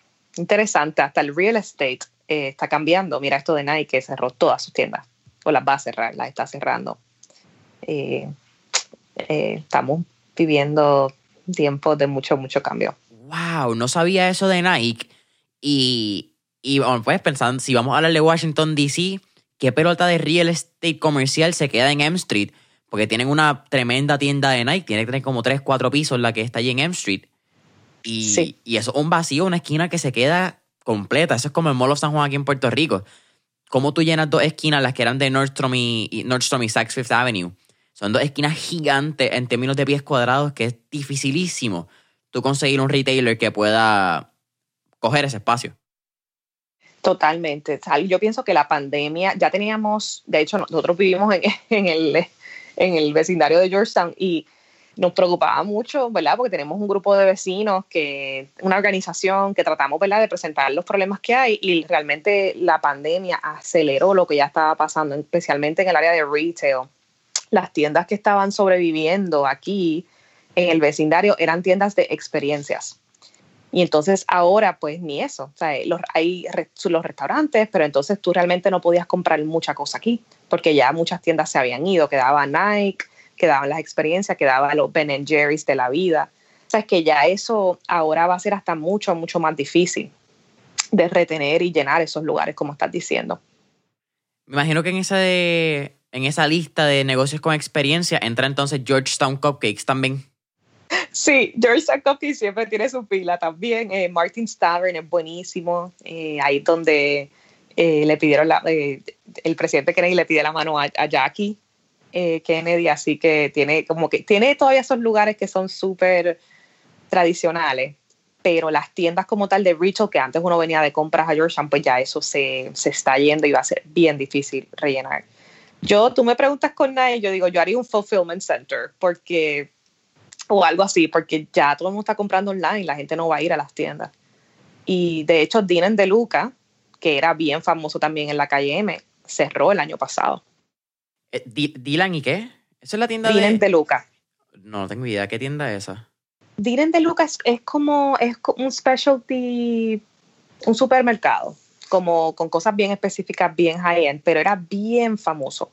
Interesante, hasta el real estate eh, está cambiando. Mira esto de Nike que cerró todas sus tiendas, o las va a cerrar, las está cerrando. Eh, eh, estamos viviendo tiempos de mucho, mucho cambio. Wow, no sabía eso de Nike. Y, y pues pensando, si vamos a hablar de Washington, D.C., ¿qué pelota de real estate comercial se queda en M Street? Porque tienen una tremenda tienda de Nike, tiene que tener como 3, 4 pisos la que está allí en M Street. Y, y eso es un vacío, una esquina que se queda completa. Eso es como el Mall of San Juan aquí en Puerto Rico. ¿Cómo tú llenas dos esquinas, las que eran de Nordstrom y, Nordstrom y Saks Fifth Avenue? Son dos esquinas gigantes en términos de pies cuadrados que es dificilísimo tú conseguir un retailer que pueda coger ese espacio. Totalmente. Yo pienso que la pandemia, ya teníamos, de hecho nosotros vivimos en, <laughs> el, en el vecindario de Georgetown y nos preocupaba mucho, ¿verdad? Porque tenemos un grupo de vecinos, que una organización que tratamos, ¿verdad?, de presentar los problemas que hay y realmente la pandemia aceleró lo que ya estaba pasando, especialmente en el área de retail. Las tiendas que estaban sobreviviendo aquí en el vecindario eran tiendas de experiencias. Y entonces ahora pues ni eso, o sea, los, hay los restaurantes, pero entonces tú realmente no podías comprar mucha cosa aquí, porque ya muchas tiendas se habían ido, quedaba Nike, quedaban las experiencias, quedaban los Ben Jerry's de la vida. O sea, es que ya eso ahora va a ser hasta mucho, mucho más difícil de retener y llenar esos lugares, como estás diciendo. Me imagino que en esa, de, en esa lista de negocios con experiencia entra entonces Georgetown Cupcakes también. Sí, Georgetown Cupcakes siempre tiene su fila también. Eh, Martin's Tavern es buenísimo. Eh, ahí donde eh, le pidieron la, eh, el presidente Kennedy le pide la mano a Jackie eh, Kennedy, así que tiene como que tiene todavía esos lugares que son súper tradicionales, pero las tiendas como tal de retail que antes uno venía de compras a Georgetown, pues ya eso se, se está yendo y va a ser bien difícil rellenar. Yo, tú me preguntas con nadie, yo digo, yo haría un fulfillment center, porque, o algo así, porque ya todo el mundo está comprando online, la gente no va a ir a las tiendas. Y de hecho, Dinan de Luca, que era bien famoso también en la calle M, cerró el año pasado. Eh, ¿Dylan y qué? ¿Esa es la tienda Dylan de... Luca. No, no tengo idea. ¿Qué tienda es esa? Dylan de Luca es, como es un specialty, un supermercado, como con cosas bien específicas, bien high-end, pero era bien famoso.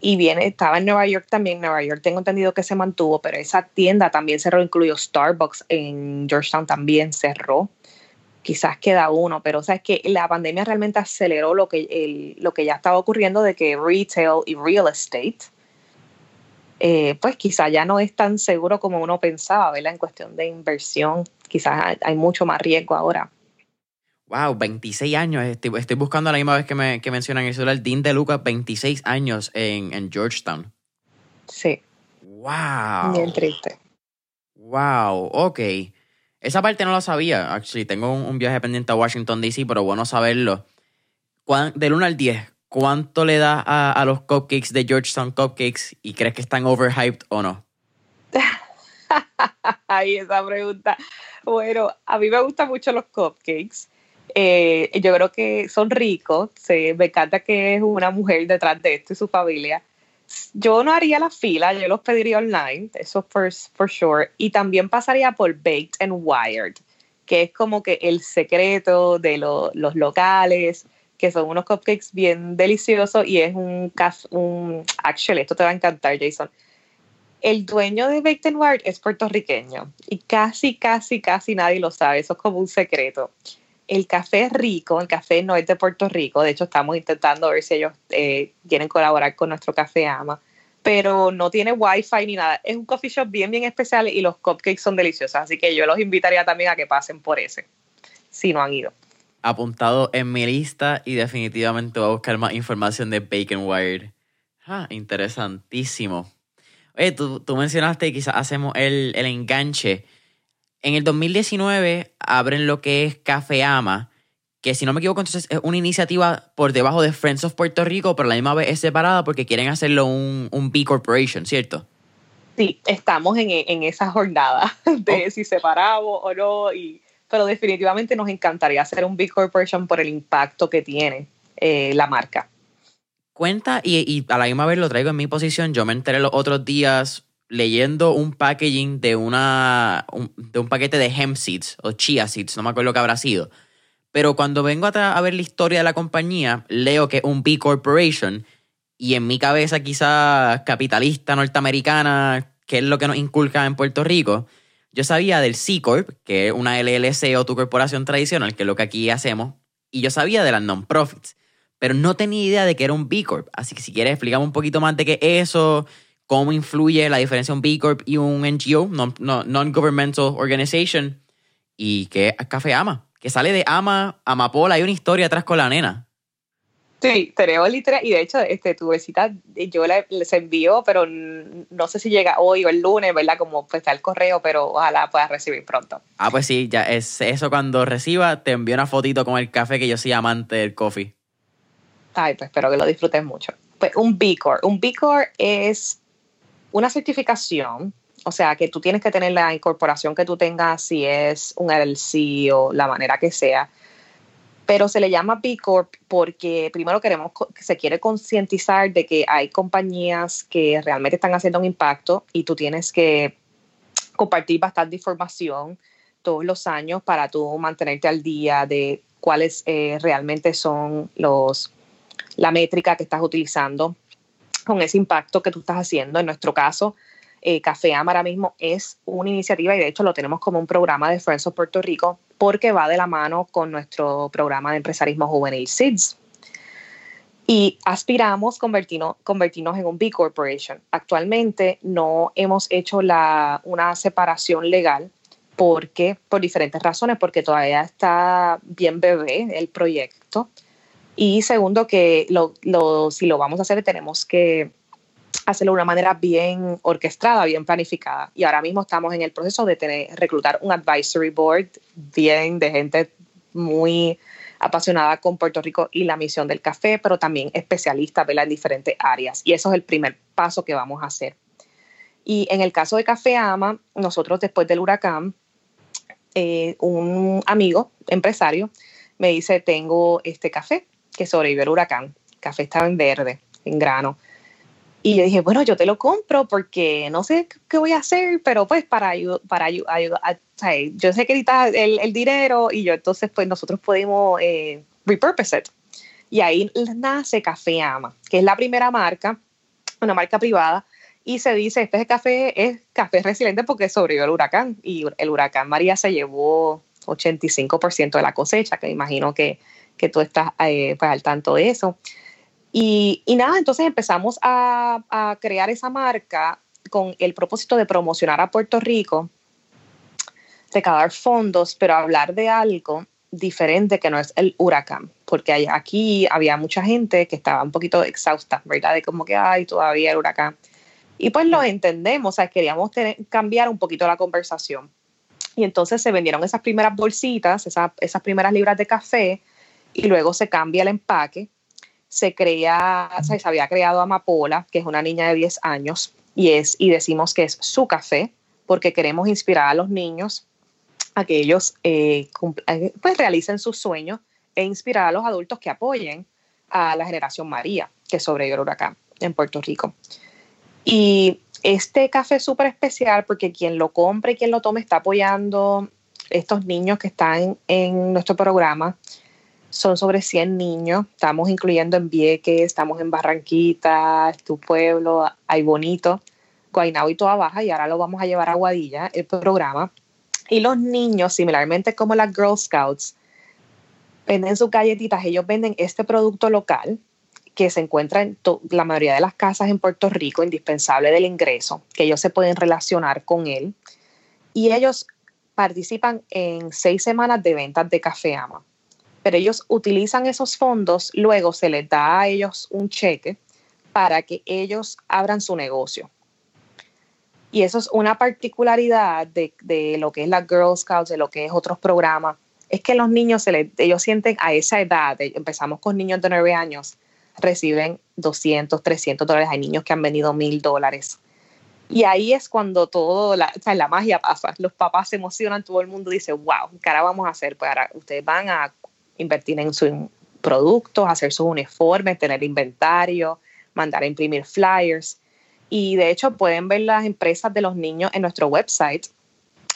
Y viene, estaba en Nueva York también. Nueva York tengo entendido que se mantuvo, pero esa tienda también cerró, incluido Starbucks en Georgetown también cerró quizás queda uno, pero sabes que la pandemia realmente aceleró lo que, lo que ya estaba ocurriendo de que retail y real estate, eh, pues quizás ya no es tan seguro como uno pensaba, ¿verdad? En cuestión de inversión, quizás hay, mucho más riesgo ahora. Wow, 26 años. Estoy, buscando a la misma vez que, me, que mencionan eso, el Dean de Lucas, 26 años en, en Georgetown. Sí. Wow. Bien triste. Wow, ok. Esa parte no la sabía. Actually, tengo un, viaje pendiente a Washington, D.C., pero bueno saberlo. Del 1 al 10, ¿cuánto le das a, los cupcakes de Georgetown Cupcakes y crees que están overhyped o no? <laughs> Ay, esa pregunta. Bueno, a mí me gustan mucho los cupcakes. Eh, yo creo que son ricos. me encanta que es una mujer detrás de esto y su familia yo no haría la fila, yo los pediría online, eso for, for sure. Y también pasaría por Baked and Wired, que es como que el secreto de los locales, que son unos cupcakes bien deliciosos y es un, un... Actually, esto te va a encantar, Jason. El dueño de Baked and Wired es puertorriqueño y casi, casi, casi nadie lo sabe, eso es como un secreto el café es rico, el café no es de Puerto Rico, de hecho estamos intentando ver si ellos eh, quieren colaborar con nuestro café ama, pero no tiene wifi ni nada, es un coffee shop bien, bien especial y los cupcakes son deliciosos, así que yo los invitaría también a que pasen por ese, si no han ido. Apuntado en mi lista y definitivamente voy a buscar más información de Bacon Wired. Ah, interesantísimo. Oye, tú, tú mencionaste que quizás hacemos el, el enganche en el 2019 abren lo que es Café Ama, que si no me equivoco, entonces es una iniciativa por debajo de Friends of Puerto Rico, pero a la misma vez es separada porque quieren hacerlo un, un B Corporation, ¿cierto? Sí, estamos en, en esa jornada de oh. si separamos o no, y, pero definitivamente nos encantaría hacer un B Corporation por el impacto que tiene eh, la marca. Cuenta, y, y, a la misma vez lo traigo en mi posición, yo me enteré los otros días leyendo un packaging de, una, de un paquete de hemp seeds o chia seeds, no me acuerdo lo que habrá sido. Pero cuando vengo a, a ver la historia de la compañía, leo que es un B Corporation y en mi cabeza quizá capitalista norteamericana, que es lo que nos inculca en Puerto Rico, yo sabía del C Corp, que es una LLC o tu corporación tradicional, que es lo que aquí hacemos, y yo sabía de las non-profits, pero no tenía idea de que era un B Corp. Así que si quieres explícame un poquito más de qué es eso, cómo influye la diferencia un B Corp y un NGO, Non-Governmental Organization, y qué es Café Ama, que sale de Ama, Amapola, hay una historia atrás con la nena. Sí, tenemos literal, y de hecho, este, tu visita yo les envío, pero no sé si llega hoy o el lunes, ¿verdad? Como pues, está el correo, pero ojalá puedas recibir pronto. Ah, pues sí, ya es eso cuando reciba, te envío una fotito con el café que yo soy amante del coffee. Ay, pues espero que lo disfrutes mucho. Pues un B Corp. Un B Corp es una certificación, o sea, que tú tienes que tener la incorporación que tú tengas, si es un LLC o la manera que sea pero se le llama B Corp porque primero queremos que se quiere concientizar de que hay compañías que realmente están haciendo un impacto y tú tienes que compartir bastante información todos los años para tú mantenerte al día de cuáles eh, realmente son los la métrica que estás utilizando con ese impacto que tú estás haciendo. En nuestro caso, eh, Café Ama mismo es una iniciativa y de hecho lo tenemos como un programa de Friends of Puerto Rico porque va de la mano con nuestro programa de empresarismo juvenil SIDS. Y aspiramos convertirnos, convertirnos en un B Corporation. Actualmente no hemos hecho la, una separación legal porque, por diferentes razones, porque todavía está bien bebé el proyecto. Y segundo, que si lo vamos a hacer, tenemos que hacerlo de una manera bien orquestada, bien planificada. Y ahora mismo estamos en el proceso de tener, reclutar un advisory board bien de gente muy apasionada con Puerto Rico y la misión del café, pero también especialistas en diferentes áreas. Y eso es el primer paso que vamos a hacer. Y en el caso de Café Ama, nosotros después del huracán, eh, un amigo, empresario, me dice, tengo este café que sobrevivió el huracán. El café estaba en verde, en grano. Y yo dije, bueno, yo te lo compro porque no sé qué voy a hacer, pero pues para ayudar, para ayudar, yo sé que necesitas el, el, dinero y yo entonces pues nosotros podemos eh, repurpose it. Y ahí nace Café Ama, que es la primera marca, una marca privada, y se dice, este café es café resiliente porque sobrevivió el huracán y el huracán María se llevó 85% de la cosecha, que imagino que, que tú estás eh, pues, al tanto de eso. Y, nada, entonces empezamos a, crear esa marca con el propósito de promocionar a Puerto Rico, recaudar fondos, pero hablar de algo diferente que no es el huracán, porque aquí había mucha gente que estaba un poquito exhausta, ¿verdad? De como que, hay todavía el huracán. Y pues lo entendemos, o sea, queríamos cambiar un poquito la conversación. Y entonces se vendieron esas primeras bolsitas, esas primeras libras de café, y luego se cambia el empaque se crea, se había creado Amapola, que es una niña de 10 años, y, es, y decimos que es su café, porque queremos inspirar a los niños a que ellos eh, eh, pues realicen sus sueños e inspirar a los adultos que apoyen a la generación María, que sobrevivió el huracán en Puerto Rico. Y este café es súper especial porque quien lo compre y quien lo tome está apoyando estos niños que están en nuestro programa son sobre 100 niños. Estamos incluyendo en Vieques, estamos en Barranquita, tu pueblo, hay bonito, Guaynabo y Toda Baja, y ahora lo vamos a llevar a Guadilla, el programa. Y los niños, similarmente como las Girl Scouts, venden sus galletitas, ellos venden este producto local que se encuentra en la mayoría de las casas en Puerto Rico, indispensable del ingreso, que ellos se pueden relacionar con él. Y ellos participan en seis semanas de ventas de Café Ama pero ellos utilizan esos fondos, luego se les da a ellos un cheque para que ellos abran su negocio. Y eso es una particularidad de, lo que es la Girl Scouts, de lo que es otros programas, es que los niños, se les, ellos sienten a esa edad, empezamos con niños de 9 años, reciben 200, 300 dólares, hay niños que han venido mil dólares. Y ahí es cuando todo, la, la magia pasa. Los papás se emocionan, todo el mundo dice, wow, ¿qué ahora vamos a hacer? Pues ustedes van a invertir en sus productos, hacer sus uniformes, tener inventario, mandar a imprimir flyers. Y de hecho pueden ver las empresas de los niños en nuestro website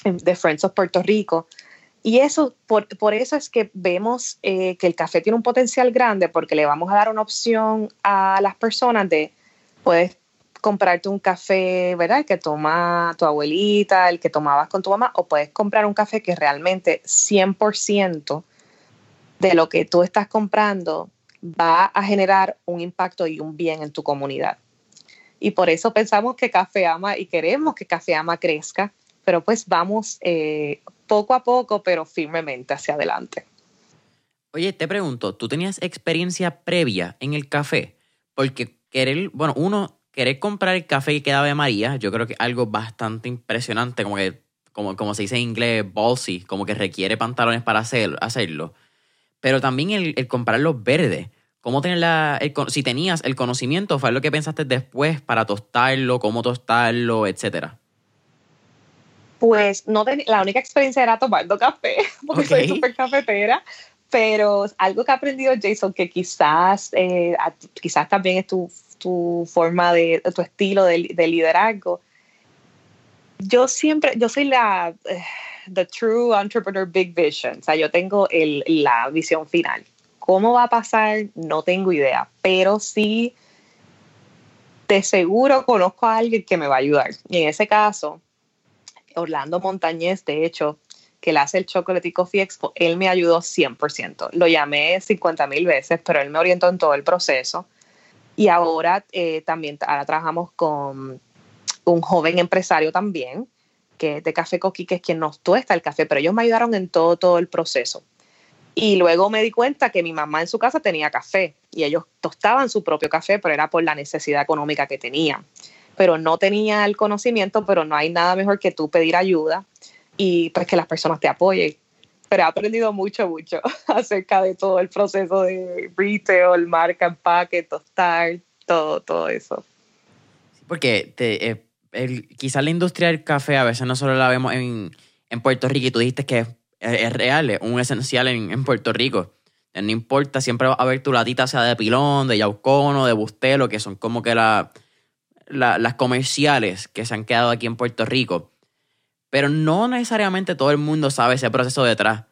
de Friends of Puerto Rico. Y eso, por, eso es que vemos eh, que el café tiene un potencial grande porque le vamos a dar una opción a las personas de, puedes comprarte un café, ¿verdad? El que toma tu abuelita, el que tomabas con tu mamá, o puedes comprar un café que realmente 100% de lo que tú estás comprando va a generar un impacto y un bien en tu comunidad. Y por eso pensamos que Café Ama y queremos que Café Ama crezca, pero pues vamos eh, poco a poco, pero firmemente hacia adelante. Oye, te pregunto, ¿tú tenías experiencia previa en el café? Porque querer, bueno, uno, querer comprar el café que queda de María, yo creo que algo bastante impresionante, como que, como, como se dice en inglés, ballsy, como que requiere pantalones para hacerlo. Pero también el, comprar los verdes. ¿Cómo tener la, si tenías el conocimiento, fue lo que pensaste después para tostarlo, cómo tostarlo, etcétera? Pues no la única experiencia era tomando café, <laughs> porque soy súper cafetera, pero algo que ha aprendido Jason, que quizás, eh, quizás también es tu, tu forma de, tu estilo de, liderazgo. Yo siempre, yo soy la, eh, the true entrepreneur big vision, o sea, yo tengo el, la visión final. ¿Cómo va a pasar? No tengo idea, pero sí, de seguro conozco a alguien que me va a ayudar. Y en ese caso, Orlando Montañez, de hecho, que él hace el Chocolate Coffee Expo, él me ayudó 100%. Lo llamé 50 mil veces, pero él me orientó en todo el proceso. Y ahora eh, también ahora trabajamos con un joven empresario también, que de Café Coqui, que es quien nos tuesta el café, pero ellos me ayudaron en todo, todo el proceso. Y luego me di cuenta que mi mamá en su casa tenía café y ellos tostaban su propio café, pero era por la necesidad económica que tenían pero no tenía el conocimiento, pero no hay nada mejor que tú pedir ayuda y pues que las personas te apoyen. Pero he aprendido mucho, mucho <laughs> acerca de todo el proceso de retail, marca, empaque, tostar, todo, todo eso. Porque te, eh, el, quizás la industria del café a veces no solo la vemos en, en Puerto Rico y tú dijiste que es, real, es un esencial en, en, Puerto Rico. No importa, siempre va a haber tu latita sea de pilón, de yaucono, de bustelo, que son como que la, las comerciales que se han quedado aquí en Puerto Rico. Pero no necesariamente todo el mundo sabe ese proceso detrás.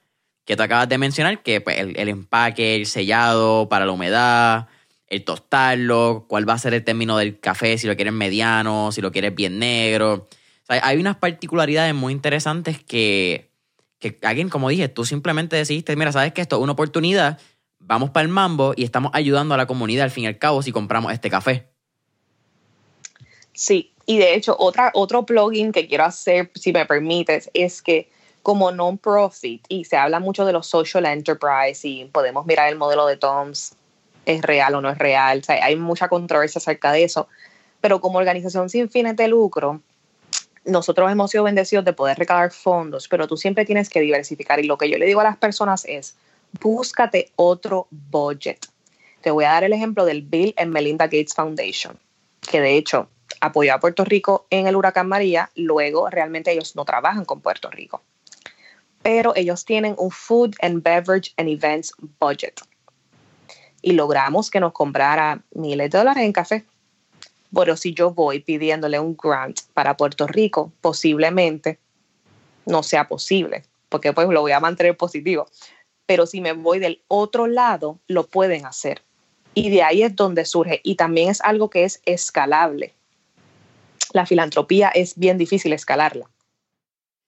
Que te acabas de mencionar, que pues, el, empaque, el sellado para la humedad, el tostarlo, cuál va a ser el término del café, si lo quieres mediano, si lo quieres bien negro. hay unas particularidades muy interesantes que, que alguien, como dije, tú simplemente decidiste, mira, sabes que esto es una oportunidad, vamos para el mambo y estamos ayudando a la comunidad al fin y al cabo si compramos este café. Sí, y de hecho, otra, otro plugin que quiero hacer, si me permites, es que como non-profit, y se habla mucho de los social enterprise, y podemos mirar el modelo de Toms, es real o no es real, hay mucha controversia acerca de eso, pero como organización sin fines de lucro, nosotros hemos sido bendecidos de poder recabar fondos, pero tú siempre tienes que diversificar. Y lo que yo le digo a las personas es, búscate otro budget. Te voy a dar el ejemplo del Bill and Melinda Gates Foundation, que de hecho apoyó a Puerto Rico en el huracán María, luego realmente ellos no trabajan con Puerto Rico. Pero ellos tienen un Food and Beverage and Events Budget. Y logramos que nos comprara miles de dólares en café. Pero si yo voy pidiéndole un grant para Puerto Rico, posiblemente no sea posible, porque pues lo voy a mantener positivo. Pero si me voy del otro lado, lo pueden hacer. Y de ahí es donde surge. Y también es algo que es escalable la filantropía es bien difícil escalarla.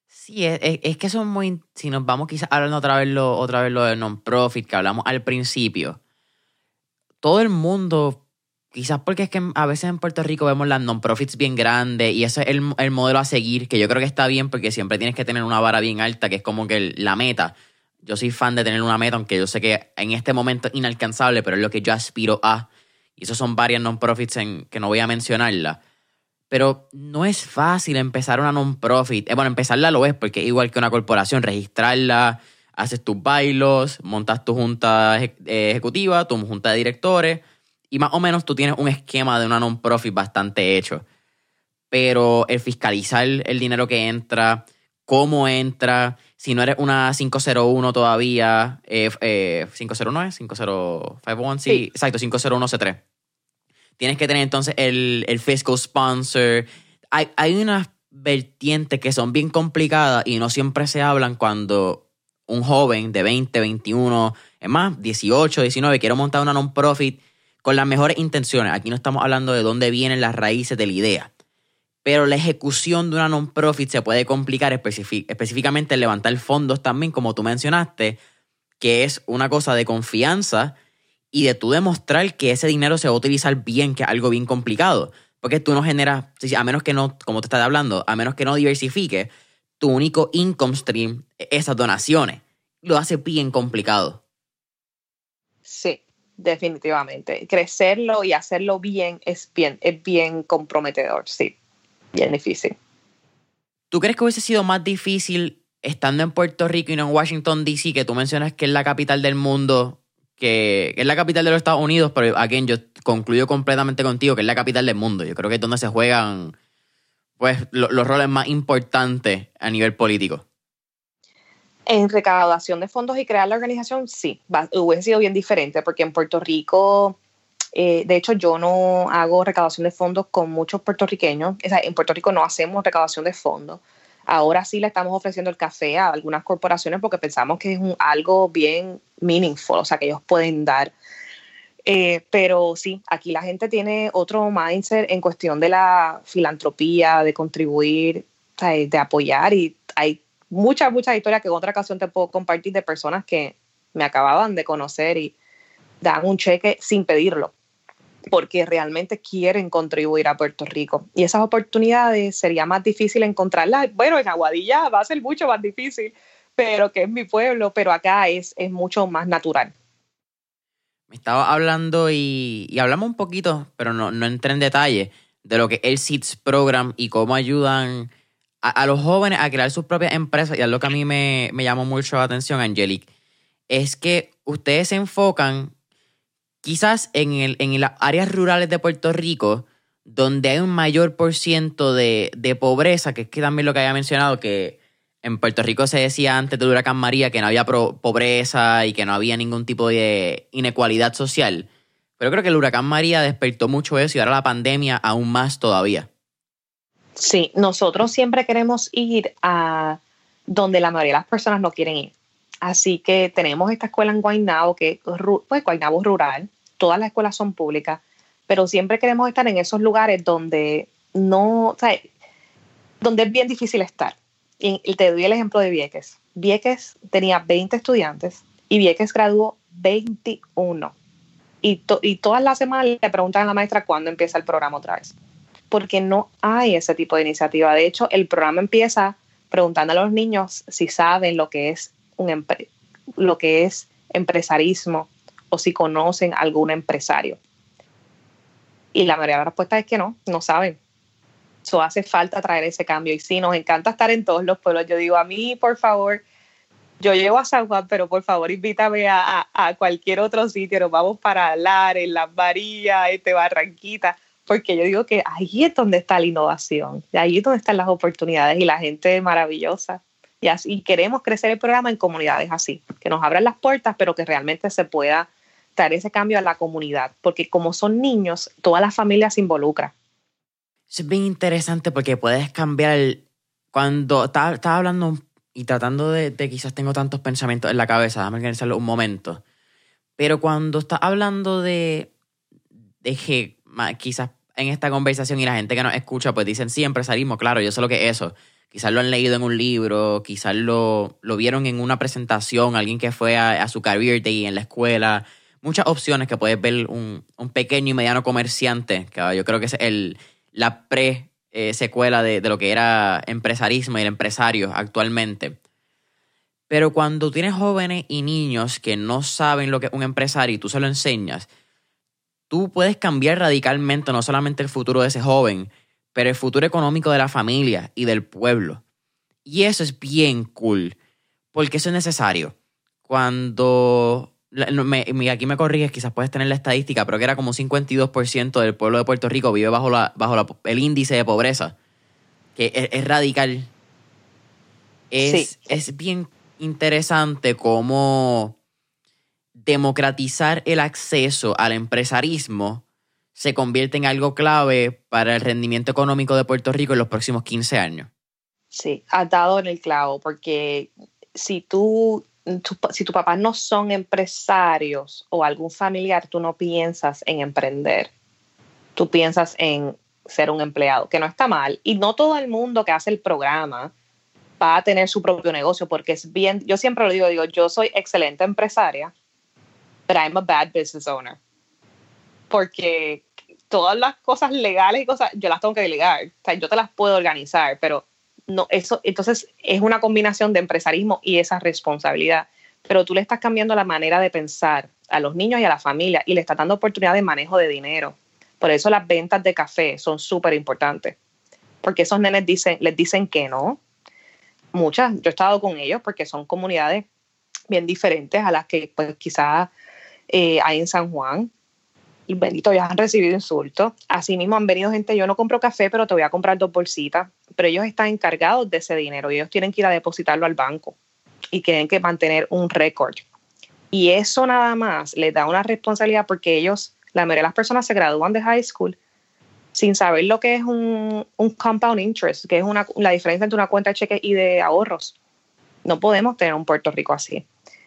Sí, es, que son muy. Si nos vamos quizás hablando otra vez lo, otra vez lo de non-profit que hablamos al principio, todo el mundo, quizás porque es que a veces en Puerto Rico vemos las non-profits bien grandes y ese es el, modelo a seguir, que yo creo que está bien porque siempre tienes que tener una vara bien alta, que es como que la meta. Yo soy fan de tener una meta, aunque yo sé que en este momento es inalcanzable, pero es lo que yo aspiro a. Y eso son varias non-profits que no voy a mencionarla. Pero no es fácil empezar una non-profit. Eh, bueno, empezarla lo es porque igual que una corporación, registrarla, haces tus bailos, montas tu junta eh, ejecutiva, tu junta de directores y más o menos tú tienes un esquema de una non-profit bastante hecho. Pero el fiscalizar el dinero que entra, cómo entra, si no eres una 501 todavía, eh, 501 es 5051, sí, exacto, 501C3 tienes que tener entonces el, el fiscal sponsor. Hay, hay unas vertientes que son bien complicadas y no siempre se hablan cuando un joven de 20, 21, es más, 18, 19, quiere montar una non-profit con las mejores intenciones. Aquí no estamos hablando de dónde vienen las raíces de la idea. Pero la ejecución de una non-profit se puede complicar específicamente en levantar fondos también, como tú mencionaste, que es una cosa de confianza y de tú demostrar que ese dinero se va a utilizar bien, que es algo bien complicado. Porque tú no generas, a menos que no, como te estás hablando, a menos que no diversifique, tu único income stream es esas donaciones. Lo hace bien complicado. Sí, definitivamente. Crecerlo y hacerlo bien es bien, es bien comprometedor, sí. Bien difícil. ¿Tú crees que hubiese sido más difícil estando en Puerto Rico y no en Washington, D.C., que tú mencionas que es la capital del mundo, que, es la capital de los Estados Unidos, pero again, yo concluyo completamente contigo que es la capital del mundo. Yo creo que es donde se juegan pues, los roles más importantes a nivel político. En recaudación de fondos y crear la organización, sí, hubiese sido bien diferente, porque en Puerto Rico, eh, de hecho, yo no hago recaudación de fondos con muchos puertorriqueños. en Puerto Rico no hacemos recaudación de fondos. Ahora sí le estamos ofreciendo el café a algunas corporaciones porque pensamos que es algo bien meaningful, o sea, que ellos pueden dar. Eh, pero sí, aquí la gente tiene otro mindset en cuestión de la filantropía, de contribuir, de apoyar y hay muchas, muchas historias que en otra ocasión te puedo compartir de personas que me acababan de conocer y dan un cheque sin pedirlo, porque realmente quieren contribuir a Puerto Rico. Y esas oportunidades sería más difícil encontrarlas. Bueno, en Aguadilla va a ser mucho más difícil, pero que es mi pueblo, pero acá es, es mucho más natural. Me estaba hablando y, y hablamos un poquito, pero no, no entré en detalle, de lo que es el SEEDS Program y cómo ayudan a, los jóvenes a crear sus propias empresas, y es lo que a mí me, llamó mucho la atención, Angelic, es que ustedes se enfocan quizás en, el, en las áreas rurales de Puerto Rico, donde hay un mayor por ciento de, pobreza, que es que también lo que había mencionado, que en Puerto Rico se decía antes del huracán María que no había pobreza y que no había ningún tipo de inequalidad social. Pero creo que el huracán María despertó mucho eso y ahora la pandemia aún más todavía. Sí, nosotros siempre queremos ir a donde la mayoría de las personas no quieren ir. Así que tenemos esta escuela en Guaynabo, que es pues, Guaynabo rural, todas las escuelas son públicas, pero siempre queremos estar en esos lugares donde no, o sea, donde es bien difícil estar. Y te doy el ejemplo de Vieques. Vieques tenía 20 estudiantes y Vieques graduó 21. Y, todas las semanas le preguntan a la maestra cuándo empieza el programa otra vez porque no hay ese tipo de iniciativa. De hecho, el programa empieza preguntando a los niños si saben lo que es lo que es empresarismo o si conocen algún empresario. Y la mayoría de las respuestas es que no, no saben. Eso hace falta traer ese cambio. Y sí, nos encanta estar en todos los pueblos. Yo digo, a mí, por favor, yo llego a San Juan, pero por favor invítame a, a, cualquier otro sitio. Nos vamos para Lares, Las Marías, este, Barranquita porque yo digo que ahí es donde está la innovación, ahí es donde están las oportunidades y la gente maravillosa. Y, así, queremos crecer el programa en comunidades así, que nos abran las puertas, pero que realmente se pueda traer ese cambio a la comunidad, porque como son niños, toda la familia se involucra. Es bien interesante porque puedes cambiar Cuando estaba, hablando y tratando de, quizás tengo tantos pensamientos en la cabeza, déjame organizarlo un momento, pero cuando estás hablando de, de que quizás en esta conversación y la gente que nos escucha pues dicen, sí, empresarismo, claro, yo sé lo que es eso. Quizás lo han leído en un libro, quizás lo, lo vieron en una presentación, alguien que fue a, su career day en la escuela. Muchas opciones que puedes ver un, pequeño y mediano comerciante, que yo creo que es el, la pre-secuela de, de lo que era empresarismo y el empresario actualmente. Pero cuando tienes jóvenes y niños que no saben lo que es un empresario y tú se lo enseñas, tú puedes cambiar radicalmente no solamente el futuro de ese joven, pero el futuro económico de la familia y del pueblo. Y eso es bien cool, porque eso es necesario. Cuando, aquí me corriges, quizás puedes tener la estadística, pero que era como 52% del pueblo de Puerto Rico vive bajo, la, bajo el índice de pobreza, que es, radical. Es, es bien interesante cómo democratizar el acceso al empresarismo se convierte en algo clave para el rendimiento económico de Puerto Rico en los próximos 15 años. Sí, has dado en el clavo, porque si tú, si tus papás no son empresarios o algún familiar, tú no piensas en emprender. Tú piensas en ser un empleado, que no está mal. Y no todo el mundo que hace el programa va a tener su propio negocio, porque es bien, yo siempre lo digo, digo, yo soy excelente empresaria, pero I'm a bad business owner. Porque todas las cosas legales y cosas, yo las tengo que delegar. O sea, yo te las puedo organizar, pero no, eso, entonces es una combinación de empresarismo y esa responsabilidad. Pero tú le estás cambiando la manera de pensar a los niños y a la familia y le estás dando oportunidad de manejo de dinero. Por eso las ventas de café son súper importantes. Porque esos nenes dicen, les dicen que no. Muchas, yo he estado con ellos porque son comunidades bien diferentes a las que pues quizás eh, hay en San Juan y bendito, ya han recibido insultos. Asimismo han venido gente, yo no compro café, pero te voy a comprar dos bolsitas, pero ellos están encargados de ese dinero y ellos tienen que ir a depositarlo al banco y tienen que mantener un récord. Y eso nada más les da una responsabilidad porque ellos, la mayoría de las personas se gradúan de high school sin saber lo que es un, un compound interest, que es una, la diferencia entre una cuenta de cheques y de ahorros. No podemos tener un Puerto Rico así.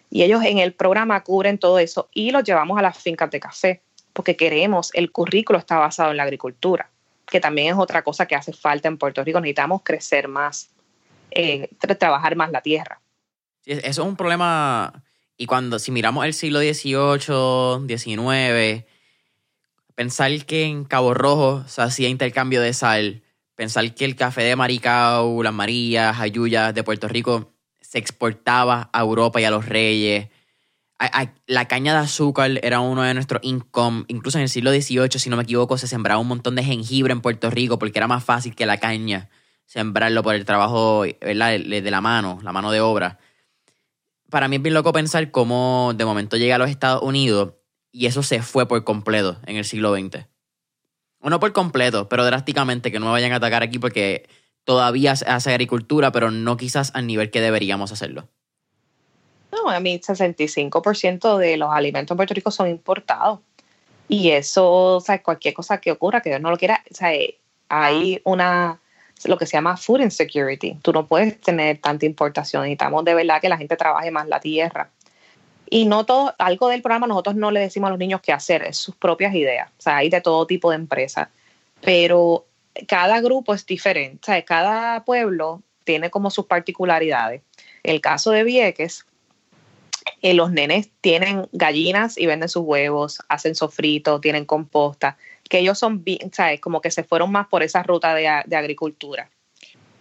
Y ellos en el programa cubren todo eso y los llevamos a las fincas de café porque queremos, el currículo está basado en la agricultura, que también es otra cosa que hace falta en Puerto Rico. Necesitamos crecer más, eh, trabajar más la tierra. eso es un problema. Y cuando, si miramos el siglo XVIII, XIX, pensar que en Cabo Rojo se hacía intercambio de sal, pensar que el café de Maricao, las Marías, Ayuyas de Puerto Rico se exportaba a Europa y a los reyes la caña de azúcar era uno de nuestros income. Incluso en el siglo XVIII, si no me equivoco, se sembraba un montón de jengibre en Puerto Rico porque era más fácil que la caña sembrarlo por el trabajo de la mano, la mano de obra. Para mí es bien loco pensar cómo de momento llega a los Estados Unidos y eso se fue por completo en el siglo XX. O no por completo, pero drásticamente, que no me vayan a atacar aquí porque todavía se hace agricultura, pero no quizás al nivel que deberíamos hacerlo. No, a mí 65% de los alimentos en Puerto Rico son importados. Y eso, o sea, cualquier cosa que ocurra, que Dios no lo quiera, o sea, hay una, lo que se llama food insecurity. Tú no puedes tener tanta importación. Necesitamos de verdad que la gente trabaje más la tierra. Y no todo, algo del programa nosotros no le decimos a los niños qué hacer, es sus propias ideas. O sea, hay de todo tipo de empresas. Pero cada grupo es diferente. O sea, cada pueblo tiene como sus particularidades. El caso de Vieques, eh, los nenes tienen gallinas y venden sus huevos, hacen sofrito, tienen composta, que ellos son, ¿sabes? Como que se fueron más por esa ruta de, agricultura.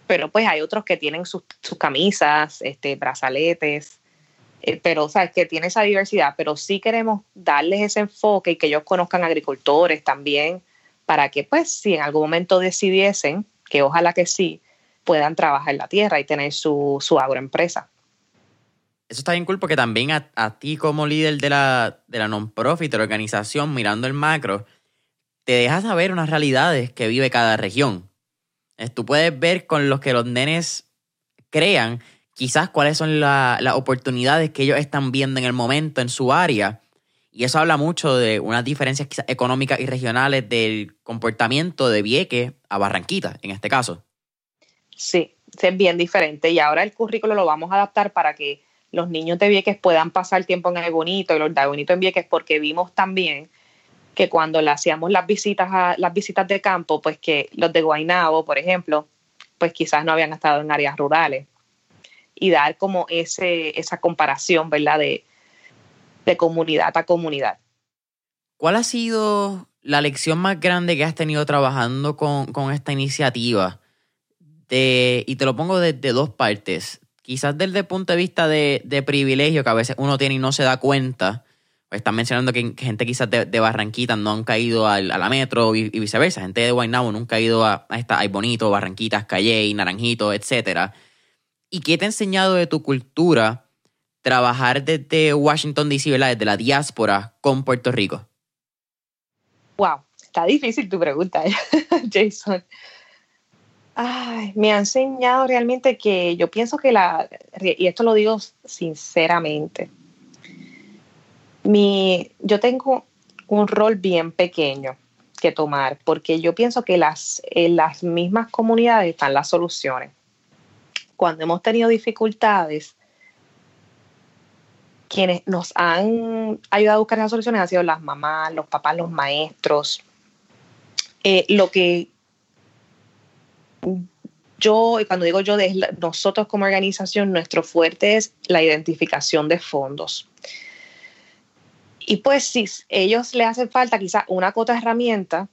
Pero pues hay otros que tienen sus, camisas, este, brazaletes, eh, pero, ¿sabes? Que tiene esa diversidad, pero sí queremos darles ese enfoque y que ellos conozcan agricultores también, para que pues si en algún momento decidiesen, que ojalá que sí, puedan trabajar en la tierra y tener su, su agroempresa eso está bien cool porque también a, ti como líder de la, de la non-profit, de la organización, mirando el macro, te deja saber unas realidades que vive cada región. Tú puedes ver con los que los nenes crean quizás cuáles son las oportunidades que ellos están viendo en el momento en su área. Y eso habla mucho de unas diferencias económicas y regionales del comportamiento de Vieques a Barranquita, en este caso. Sí, es bien diferente. Y ahora el currículo lo vamos a adaptar para que los niños de Vieques puedan pasar tiempo en el bonito y los de bonito en Vieques, porque vimos también que cuando le hacíamos las visitas a las visitas de campo, pues que los de Guaynabo, por ejemplo, pues quizás no habían estado en áreas rurales. Y dar como ese, esa comparación, ¿verdad? De, de comunidad a comunidad. ¿Cuál ha sido la lección más grande que has tenido trabajando con, con esta iniciativa? De, y te lo pongo desde dos partes quizás desde el punto de vista de, privilegio que a veces uno tiene y no se da cuenta, pues están mencionando que gente quizás de, Barranquita no han caído a la metro y, viceversa, gente de Guaynabo nunca ha ido a, a esta, hay Bonito, Barranquitas, Calle, Naranjito, etc. ¿Y qué te ha enseñado de tu cultura trabajar desde Washington DC, ¿verdad? desde la diáspora con Puerto Rico? Wow, está difícil tu pregunta, <laughs> Jason. Ay, me ha enseñado realmente que yo pienso que la, y esto lo digo sinceramente, mi, yo tengo un rol bien pequeño, que tomar, porque yo pienso que las, en las mismas comunidades están las soluciones. Cuando hemos tenido dificultades, quienes nos han ayudado a buscar las soluciones han sido las mamás, los papás, los maestros. Eh, lo que yo, y cuando digo yo, nosotros como organización, nuestro fuerte es la identificación de fondos. Y pues si ellos le hacen falta quizás una cota herramienta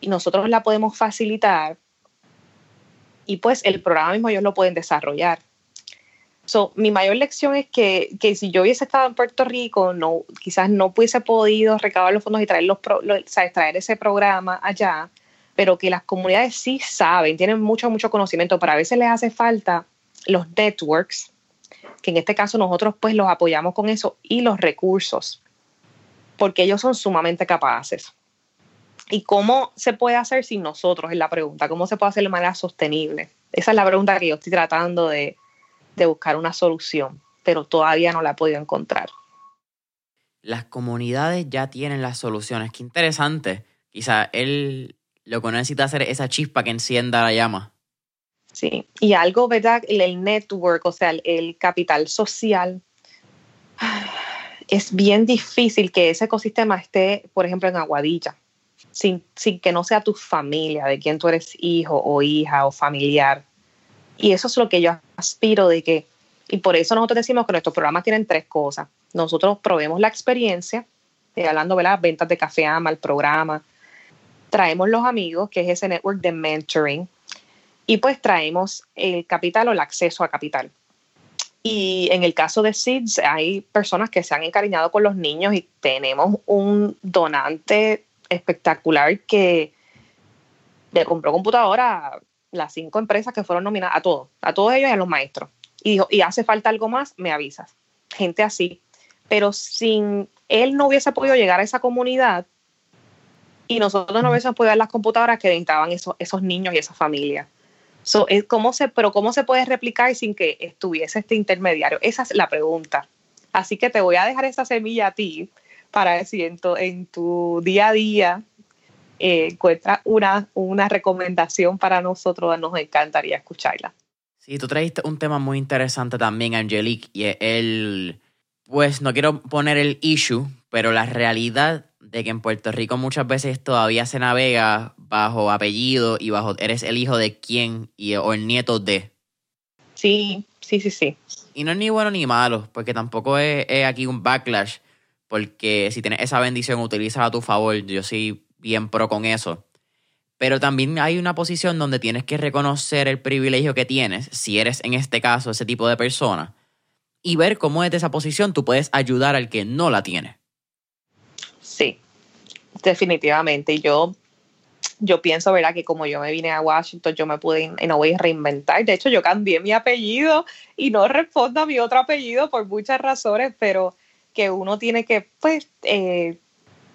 y nosotros la podemos facilitar, y pues el programa mismo ellos lo pueden desarrollar. So, mi mayor lección es que, que, si yo hubiese estado en Puerto Rico, no, quizás no hubiese podido recabar los fondos y traer, los, traer ese programa allá, pero que las comunidades sí saben, tienen mucho, mucho conocimiento, pero a veces les hace falta los networks, que en este caso nosotros pues los apoyamos con eso, y los recursos, porque ellos son sumamente capaces. ¿Y cómo se puede hacer sin nosotros? Es la pregunta. ¿Cómo se puede hacer de manera sostenible? Esa es la pregunta que yo estoy tratando de, de buscar una solución, pero todavía no la he podido encontrar. Las comunidades ya tienen las soluciones. Qué interesante. Quizá él lo que necesita hacer es esa chispa que encienda la llama. Sí, y algo, ¿verdad? El network, o sea, el, capital social, es bien difícil que ese ecosistema esté, por ejemplo, en Aguadilla, sin, sin que no sea tu familia, de quien tú eres hijo o hija o familiar. Y eso es lo que yo aspiro de que, y por eso nosotros decimos que nuestros programas tienen tres cosas. Nosotros probemos la experiencia, eh, hablando las ventas de café ama, el programa, traemos los amigos, que es ese network de mentoring, y pues traemos el capital o el acceso a capital. Y en el caso de SIDS, hay personas que se han encariñado con los niños y tenemos un donante espectacular que le compró computadora las cinco empresas que fueron nominadas, a todos, a todos ellos y a los maestros. Y dijo, y hace falta algo más, me avisas. Gente así. Pero sin él no hubiese podido llegar a esa comunidad y nosotros no hubiésemos podido ver las computadoras que necesitaban esos, esos niños y esa familia. So, ¿cómo se, pero ¿cómo se puede replicar sin que estuviese este intermediario? Esa es la pregunta. Así que te voy a dejar esa semilla a ti para ver si en tu día a día eh, encuentra una, una recomendación para nosotros, nos encantaría escucharla. Sí, tú trajiste un tema muy interesante también, Angelique, y el, pues no quiero poner el issue, pero la realidad de que en Puerto Rico muchas veces todavía se navega bajo apellido y bajo eres el hijo de quién y, o el nieto de. Sí, sí, sí, sí. Y no es ni bueno ni malo, porque tampoco es, es aquí un backlash, porque si tienes esa bendición, utiliza a tu favor. Yo sí bien pro con eso. Pero también hay una posición donde tienes que reconocer el privilegio que tienes, si eres en este caso ese tipo de persona, y ver cómo desde esa posición tú puedes ayudar al que no la tiene. Definitivamente. Yo, yo pienso, ¿verdad? Que como yo me vine a Washington, yo me pude, en reinventar. De hecho, yo cambié mi apellido y no respondo a mi otro apellido por muchas razones, pero que uno tiene que, pues, eh,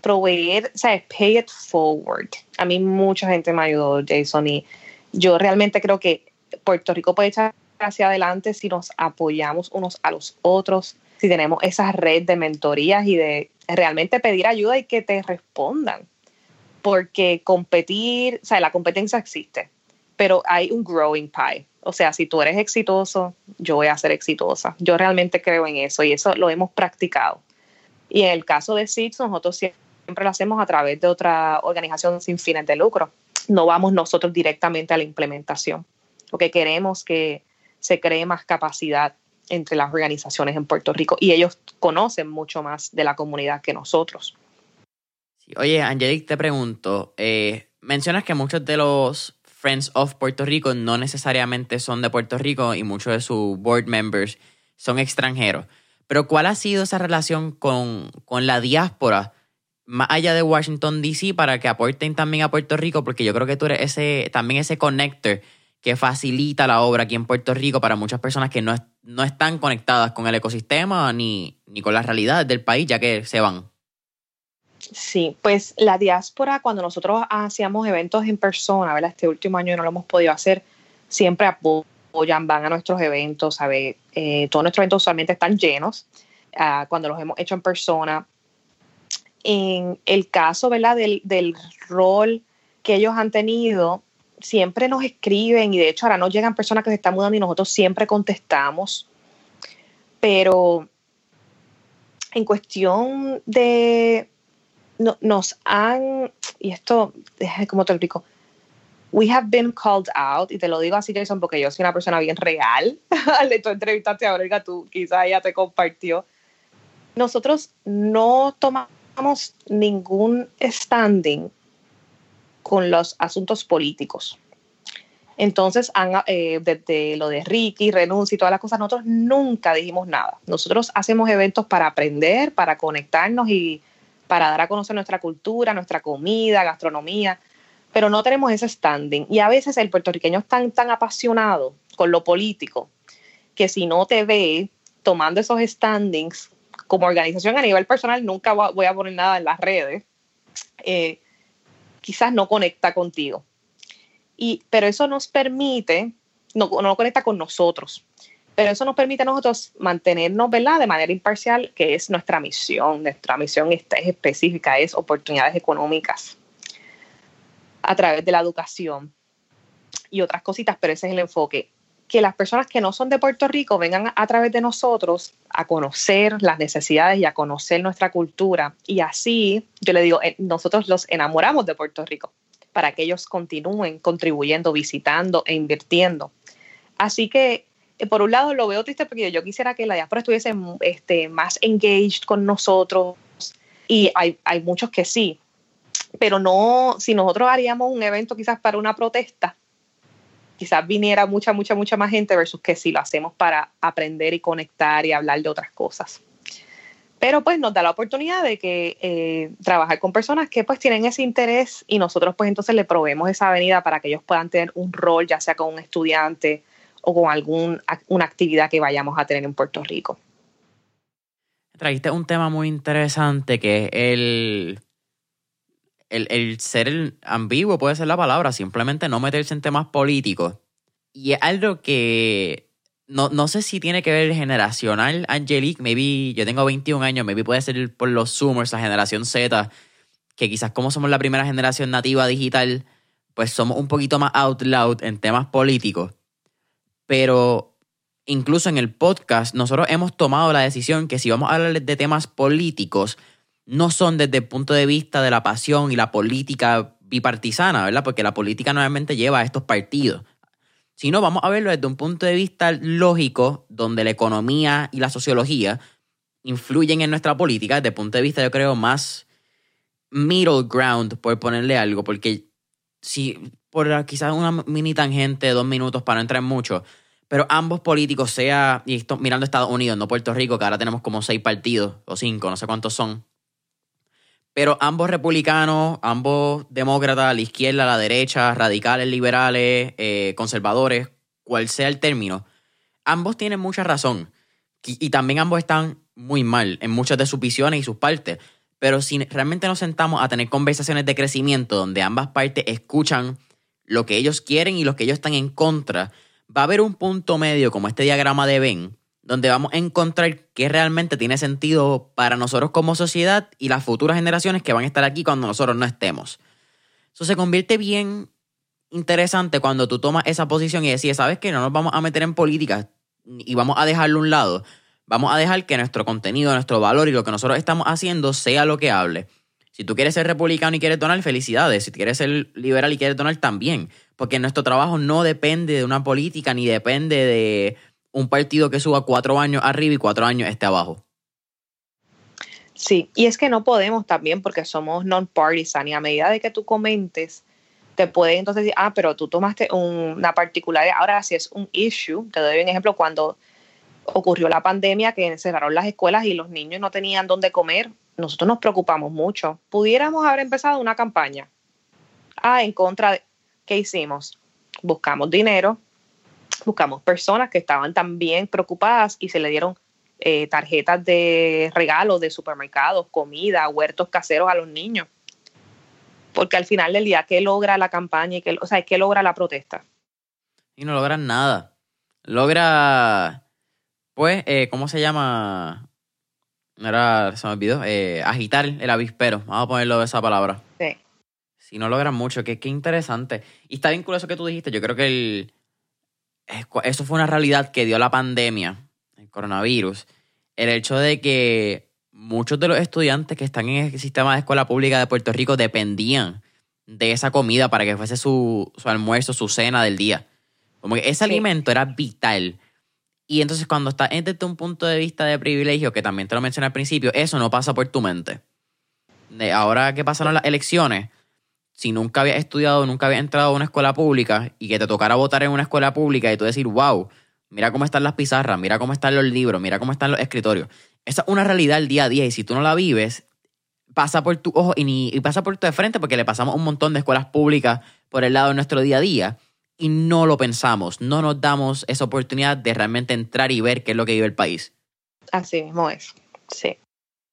proveer, o sea, pay it forward. A mí mucha gente me ayudó, Jason, y yo realmente creo que Puerto Rico puede echar hacia adelante si nos apoyamos unos a los otros, si tenemos esa red de mentorías y de realmente pedir ayuda y que te respondan. Porque competir, o sea, la competencia existe, pero hay un growing pie. O sea, si tú eres exitoso, yo voy a ser exitosa. Yo realmente creo en eso y eso lo hemos practicado. Y en el caso de SIDS, nosotros siempre lo hacemos a través de otra organización sin fines de lucro. No vamos nosotros directamente a la implementación. Lo que queremos que se cree más capacidad entre las organizaciones en Puerto Rico y ellos conocen mucho más de la comunidad que nosotros. Oye, Angelique, te pregunto, eh, mencionas que muchos de los Friends of Puerto Rico no necesariamente son de Puerto Rico y muchos de sus board members son extranjeros. Pero ¿cuál ha sido esa relación con, con la diáspora más allá de Washington, D.C., para que aporten también a Puerto Rico, porque yo creo que tú eres ese, también ese connector que facilita la obra aquí en Puerto Rico para muchas personas que no, no están conectadas con el ecosistema ni, ni con las realidades del país, ya que se van. Sí, pues la diáspora, cuando nosotros hacíamos eventos en persona, ¿verdad? Este último año no lo hemos podido hacer, siempre apoyan, van a nuestros eventos, ¿sabes? Eh, todos nuestros eventos usualmente están llenos. Ah, cuando los hemos hecho en persona, en el caso, ¿verdad? Del, del rol que ellos han tenido, siempre nos escriben y de hecho ahora nos llegan personas que se están mudando y nosotros siempre contestamos. Pero en cuestión de, nos han, y esto, ¿cómo te explico? We have been called out, y te lo digo así, Jason, porque yo soy una persona bien real. <laughs> Al de tu entrevistaste a Olga, tú quizás ella te compartió. Nosotros no tomamos ningún standing con los asuntos políticos. Entonces, eh, desde lo de Ricky, renuncia y todas las cosas, nosotros nunca dijimos nada. Nosotros hacemos eventos para aprender, para conectarnos y para dar a conocer nuestra cultura, nuestra comida, gastronomía, pero no tenemos ese standing. Y a veces el puertorriqueño es tan, tan apasionado con lo político que si no te ve tomando esos standings como organización a nivel personal, nunca voy a poner nada en las redes, eh, quizás no conecta contigo. Y, pero eso nos permite, no, no conecta con nosotros, pero eso nos permite a nosotros mantenernos, ¿verdad? De manera imparcial, que es nuestra misión. Nuestra misión es específica, es oportunidades económicas a través de la educación y otras cositas, pero ese es el enfoque. Que las personas que no son de Puerto Rico vengan a, través de nosotros a conocer las necesidades y a conocer nuestra cultura. Y así, yo le digo, eh, nosotros los enamoramos de Puerto Rico para que ellos continúen contribuyendo, visitando e invirtiendo. Así que eh, por un lado lo veo triste porque yo quisiera que la diáspora estuviese este, más engaged con nosotros y hay, hay muchos que sí, pero no, si nosotros haríamos un evento quizás para una protesta, quizás viniera mucha, mucha, mucha más gente versus que si lo hacemos para aprender y conectar y hablar de otras cosas. Pero pues nos da la oportunidad de que eh, trabajar con personas que pues tienen ese interés y nosotros pues entonces le proveemos esa avenida para que ellos puedan tener un rol, ya sea con un estudiante o con alguna actividad que vayamos a tener en Puerto Rico. Trajiste un tema muy interesante que es el, el, ser ambiguo, puede ser la palabra, simplemente no meterse en temas políticos. Y es algo que no, no sé si tiene que ver generacional, Angelique, maybe yo tengo 21 años, maybe puede ser por los Zoomers, la generación Z, que quizás como somos la primera generación nativa digital, pues somos un poquito más out loud en temas políticos. Pero incluso en el podcast, nosotros hemos tomado la decisión que si vamos a hablar de temas políticos, no son desde el punto de vista de la pasión y la política bipartisana, ¿verdad? Porque la política normalmente lleva a estos partidos. Sino vamos a verlo desde un punto de vista lógico, donde la economía y la sociología influyen en nuestra política, desde el punto de vista, yo creo, más middle ground, por ponerle algo, porque si por quizás una mini tangente dos minutos para no entrar en mucho, pero ambos políticos, sea, y esto mirando Estados Unidos, no Puerto Rico, que ahora tenemos como seis partidos, o cinco, no sé cuántos son, pero ambos republicanos, ambos demócratas, la izquierda, la derecha, radicales, liberales, eh, conservadores, cual sea el término, ambos tienen mucha razón. Y, también ambos están muy mal en muchas de sus visiones y sus partes. Pero si realmente nos sentamos a tener conversaciones de crecimiento donde ambas partes escuchan lo que ellos quieren y lo que ellos están en contra, va a haber un punto medio como este diagrama de Ben, donde vamos a encontrar qué realmente tiene sentido para nosotros como sociedad y las futuras generaciones que van a estar aquí cuando nosotros no estemos. Eso se convierte bien interesante cuando tú tomas esa posición y decides, ¿sabes qué? No nos vamos a meter en política y vamos a dejarlo a un lado. Vamos a dejar que nuestro contenido, nuestro valor y lo que nosotros estamos haciendo sea lo que hable. Si tú quieres ser republicano y quieres donar, felicidades. Si quieres ser liberal y quieres donar, también. Porque nuestro trabajo no depende de una política ni depende de un partido que suba cuatro años arriba y cuatro años esté abajo. Sí, y es que no podemos también porque somos non-partisan y a medida de que tú comentes, te pueden entonces decir, ah, pero tú tomaste una particular, ahora si es un issue, te doy un ejemplo, cuando ocurrió la pandemia que cerraron las escuelas y los niños no tenían dónde comer, nosotros nos preocupamos mucho. Pudiéramos haber empezado una campaña. Ah, en contra de, ¿qué hicimos? Buscamos dinero, buscamos personas que estaban también preocupadas y se le dieron eh, tarjetas de regalo de supermercados, comida, huertos caseros a los niños. Porque al final del día, ¿qué logra la campaña? Y qué, o sea, ¿qué logra la protesta? Y no logran nada. Logra, pues, eh, ¿cómo se llama? no era, se me olvidó, eh, agitar el avispero, vamos a ponerlo de esa palabra. Sí. Si no logran mucho, qué, qué interesante. Y está bien curioso que tú dijiste, yo creo que el, eso fue una realidad que dio la pandemia, el coronavirus, el hecho de que muchos de los estudiantes que están en el sistema de escuela pública de Puerto Rico dependían de esa comida para que fuese su, su almuerzo, su cena del día. Como que ese alimento era vital. Y entonces cuando estás desde un punto de vista de privilegio, que también te lo mencioné al principio, eso no pasa por tu mente. De ahora que pasaron las elecciones, si nunca habías estudiado, nunca habías entrado a una escuela pública y que te tocara votar en una escuela pública y tú decir, wow, mira cómo están las pizarras, mira cómo están los libros, mira cómo están los escritorios. Esa es una realidad el día a día y si tú no la vives, pasa por tu ojo y, ni, y pasa por tu de frente porque le pasamos un montón de escuelas públicas por el lado de nuestro día a día y no lo pensamos, no nos damos esa oportunidad de realmente entrar y ver qué es lo que vive el país. Así mismo es, sí.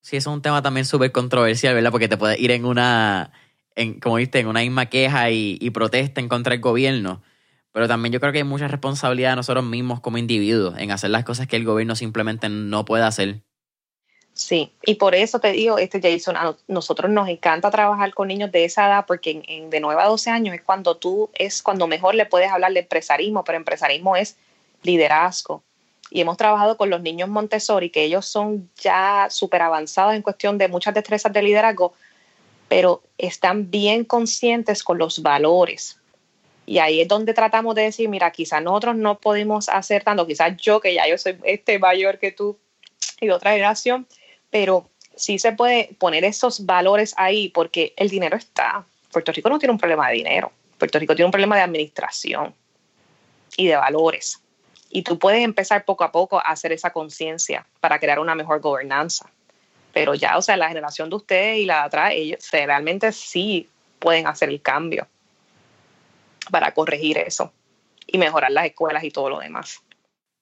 Sí, eso es un tema también súper controversial, ¿verdad? Porque te puedes ir en una, en, como viste, en una misma queja y, y protesta en contra del gobierno. Pero también yo creo que hay mucha responsabilidad de nosotros mismos como individuos en hacer las cosas que el gobierno simplemente no puede hacer. Sí, y por eso te digo, este Jason, a nosotros nos encanta trabajar con niños de esa edad porque en, de 9 a 12 años es cuando tú, es cuando mejor le puedes hablar de empresarismo, pero empresarismo es liderazgo. Y hemos trabajado con los niños Montessori, que ellos son ya súper avanzados en cuestión de muchas destrezas de liderazgo, pero están bien conscientes con los valores. Y ahí es donde tratamos de decir, mira, quizás nosotros no podemos hacer tanto, quizás yo, que ya yo soy este mayor que tú y de otra generación, pero sí se puede poner esos valores ahí porque el dinero está. Puerto Rico no tiene un problema de dinero, Puerto Rico tiene un problema de administración y de valores. Y tú puedes empezar poco a poco a hacer esa conciencia para crear una mejor gobernanza. Pero ya, o sea, la generación de ustedes y la de atrás, ellos realmente sí pueden hacer el cambio para corregir eso y mejorar las escuelas y todo lo demás.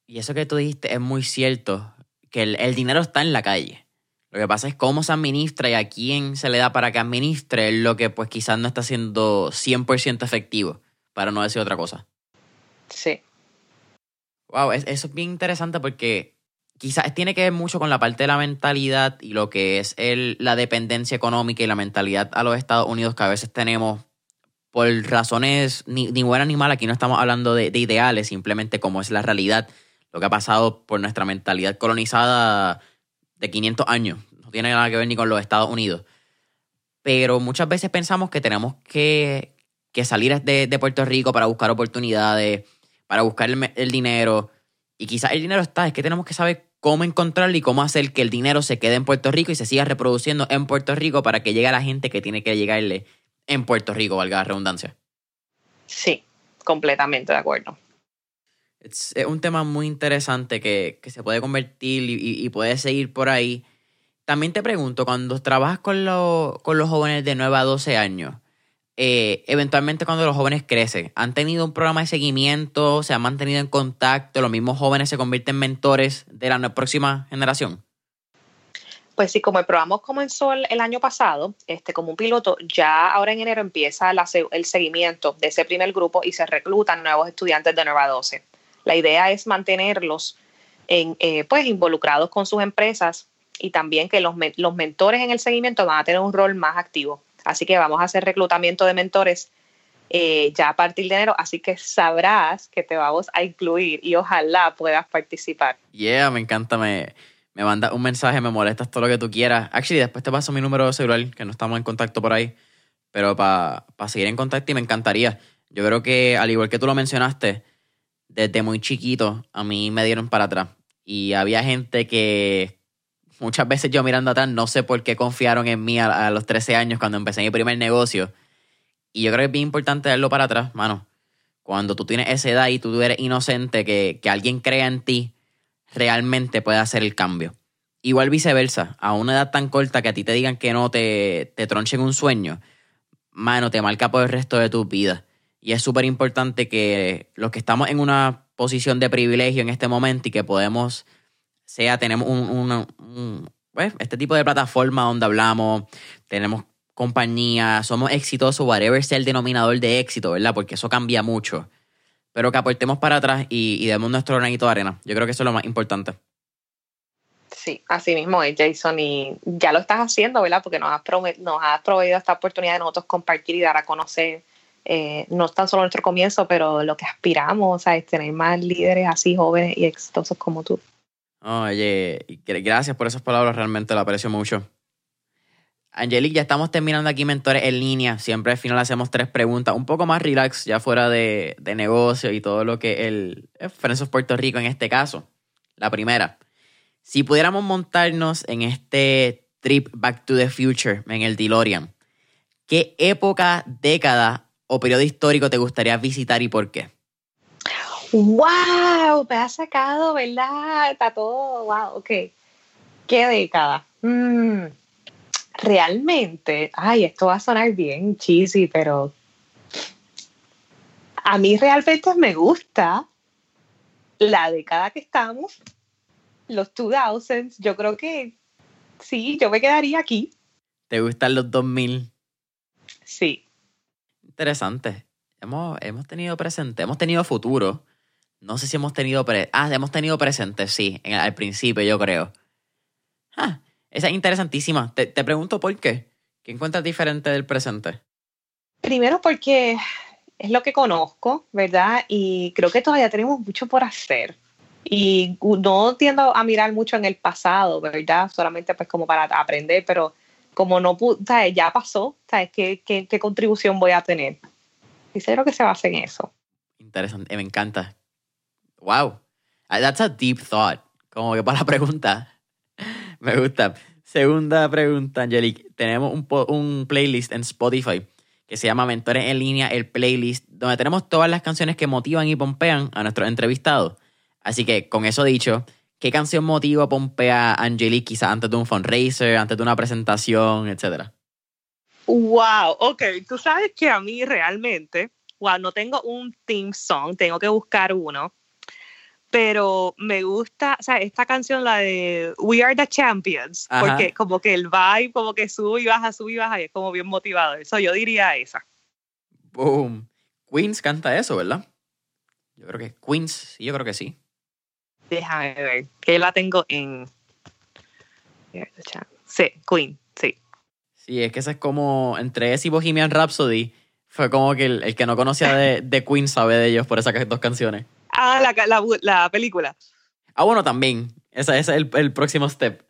Y eso que tú dijiste es muy cierto, que el, el dinero está en la calle lo que pasa es cómo se administra y a quién se le da para que administre lo que pues quizás no está siendo 100% efectivo, para no decir otra cosa. Sí. Wow, eso es bien interesante porque quizás tiene que ver mucho con la parte de la mentalidad y lo que es el, la dependencia económica y la mentalidad a los Estados Unidos que a veces tenemos por razones ni, ni buenas ni malas. Aquí no estamos hablando de, de ideales, simplemente como es la realidad, lo que ha pasado por nuestra mentalidad colonizada de 500 años. No tiene nada que ver ni con los Estados Unidos. Pero muchas veces pensamos que tenemos que, salir de, Puerto Rico para buscar oportunidades, para buscar el, dinero. Y quizás el dinero está, es que tenemos que saber cómo encontrarlo y cómo hacer que el dinero se quede en Puerto Rico y se siga reproduciendo en Puerto Rico para que llegue a la gente que tiene que llegarle en Puerto Rico, valga la redundancia. Sí, completamente de acuerdo. Es, un tema muy interesante que, se puede convertir y, puede seguir por ahí. También te pregunto, cuando trabajas con, con los jóvenes de 9 a 12 años, eh, eventualmente cuando los jóvenes crecen, ¿han tenido un programa de seguimiento? ¿Se han mantenido en contacto? ¿Los mismos jóvenes se convierten en mentores de la próxima generación? Pues sí, como el programa comenzó el, año pasado, este, como un piloto, ya ahora en enero empieza el seguimiento de ese primer grupo y se reclutan nuevos estudiantes de 9 a 12. La idea es mantenerlos en, eh, pues, involucrados con sus empresas y también que los, los mentores en el seguimiento van a tener un rol más activo. Así que vamos a hacer reclutamiento de mentores eh, ya a partir de enero, así que sabrás que te vamos a incluir y ojalá puedas participar. Yeah, me encanta, me, me manda un mensaje, me molestas todo lo que tú quieras. Actually, después te paso mi número de celular, que no estamos en contacto por ahí, pero para seguir en contacto y me encantaría. Yo creo que, al igual que tú lo mencionaste, desde muy chiquito a mí me dieron para atrás. Y había gente que muchas veces yo mirando atrás no sé por qué confiaron en mí a, los 13 años cuando empecé mi primer negocio. Y yo creo que es bien importante darlo para atrás, mano. Cuando tú tienes esa edad y tú eres inocente, que, que alguien crea en ti, realmente puede hacer el cambio. Igual viceversa, a una edad tan corta que a ti te digan que no te, te tronchen un sueño, mano, te marca por el resto de tu vida. Y es súper importante que los que estamos en una posición de privilegio en este momento y que podemos, sea, tenemos un, pues, este tipo de plataforma donde hablamos, tenemos compañía, somos exitosos, whatever sea el denominador de éxito, ¿verdad? Porque eso cambia mucho. Pero que aportemos para atrás y, demos nuestro granito de arena. Yo creo que eso es lo más importante. Sí, así mismo es, Jason, y ya lo estás haciendo, ¿verdad? Porque nos has, nos has proveído esta oportunidad de nosotros compartir y dar a conocer eh, no tan solo nuestro comienzo, pero lo que aspiramos, es Tener más líderes así jóvenes y exitosos como tú. Oye, gracias por esas palabras, realmente lo aprecio mucho. Angelique, ya estamos terminando aquí Mentores en línea. Siempre al final hacemos tres preguntas, un poco más relax, ya fuera de, negocio y todo lo que el Friends of Puerto Rico en este caso. La primera, si pudiéramos montarnos en este trip Back to the Future en el DeLorean, ¿qué época, década o periodo histórico te gustaría visitar y por qué? ¡Wow! Me ha sacado, ¿verdad? Está todo, wow, ok. ¿Qué década? Mm, realmente, ay, esto va a sonar bien cheesy, pero a mí realmente me gusta la década que estamos, los 2000s. Yo creo que sí, yo me quedaría aquí. ¿Te gustan los 2000? Sí. Interesante. Hemos, hemos tenido presente, hemos tenido futuro. No sé si hemos tenido pre ah, hemos tenido presente, sí, al principio yo creo. Ah, esa es interesantísima. Te, pregunto por qué. ¿Qué encuentras diferente del presente? Primero porque es lo que conozco, ¿verdad? Y creo que todavía tenemos mucho por hacer. Y no tiendo a mirar mucho en el pasado, ¿verdad? Solamente pues como para aprender, pero como no ¿sabes? ya pasó, ¿sabes? ¿Qué, ¿Qué, qué, contribución voy a tener? Y creo que se basa en eso. Interesante, me encanta. Wow, that's a deep thought. Como que para la pregunta. <laughs> Me gusta. Segunda pregunta, Angelique. Tenemos un, playlist en Spotify que se llama Mentores en línea, el playlist, donde tenemos todas las canciones que motivan y pompean a nuestros entrevistados. Así que, con eso dicho, ¿qué canción motiva pompea a Angelique quizás antes de un fundraiser, antes de una presentación, etcétera? Wow, ok. Tú sabes que a mí realmente, wow, no tengo un theme song, tengo que buscar uno pero me gusta, o sea, esta canción, la de We Are the Champions, porque como que el vibe, como que sube y baja, sube y baja, y es como bien motivado. Eso yo diría esa. Boom. Queens canta eso, ¿verdad? Yo creo que Queens, sí, yo creo que sí. Déjame ver, que la tengo en. Sí, Queen, sí. Sí, es que esa es como entre ese y Bohemian Rhapsody. Fue como que el, que no conocía de, de Queen sabe de ellos por esas dos canciones. Ah, la, la, la película. Ah, bueno, también. Ese, es el, el, próximo step.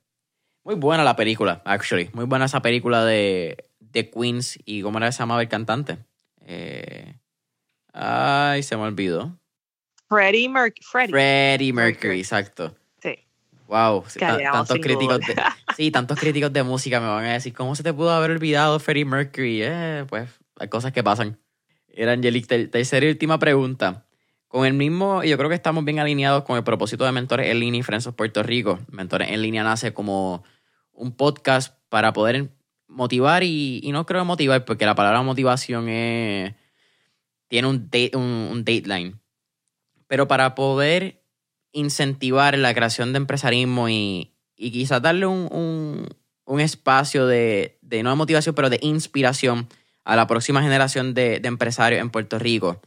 Muy buena la película, actually. Muy buena esa película de, de Queens y cómo era que se llamaba el cantante. Eh, ay, se me olvidó. Freddie, Mercury. Freddie Mercury, exacto. Sí. Wow, tantos críticos de, <laughs> sí, tantos críticos de música me van a decir, ¿cómo se te pudo haber olvidado Freddie Mercury? Eh, pues hay cosas que pasan. Era Angelique, tercera y última pregunta. Con el mismo, yo creo que estamos bien alineados con el propósito de Mentores en Línea y Friends of Puerto Rico. Mentores en Línea nace como un podcast para poder motivar y, no creo motivar, porque la palabra motivación es, tiene un, un, dateline. Pero para poder incentivar la creación de empresarismo y, y quizás darle un, espacio de, no de motivación, pero de inspiración a la próxima generación de empresarios en Puerto Rico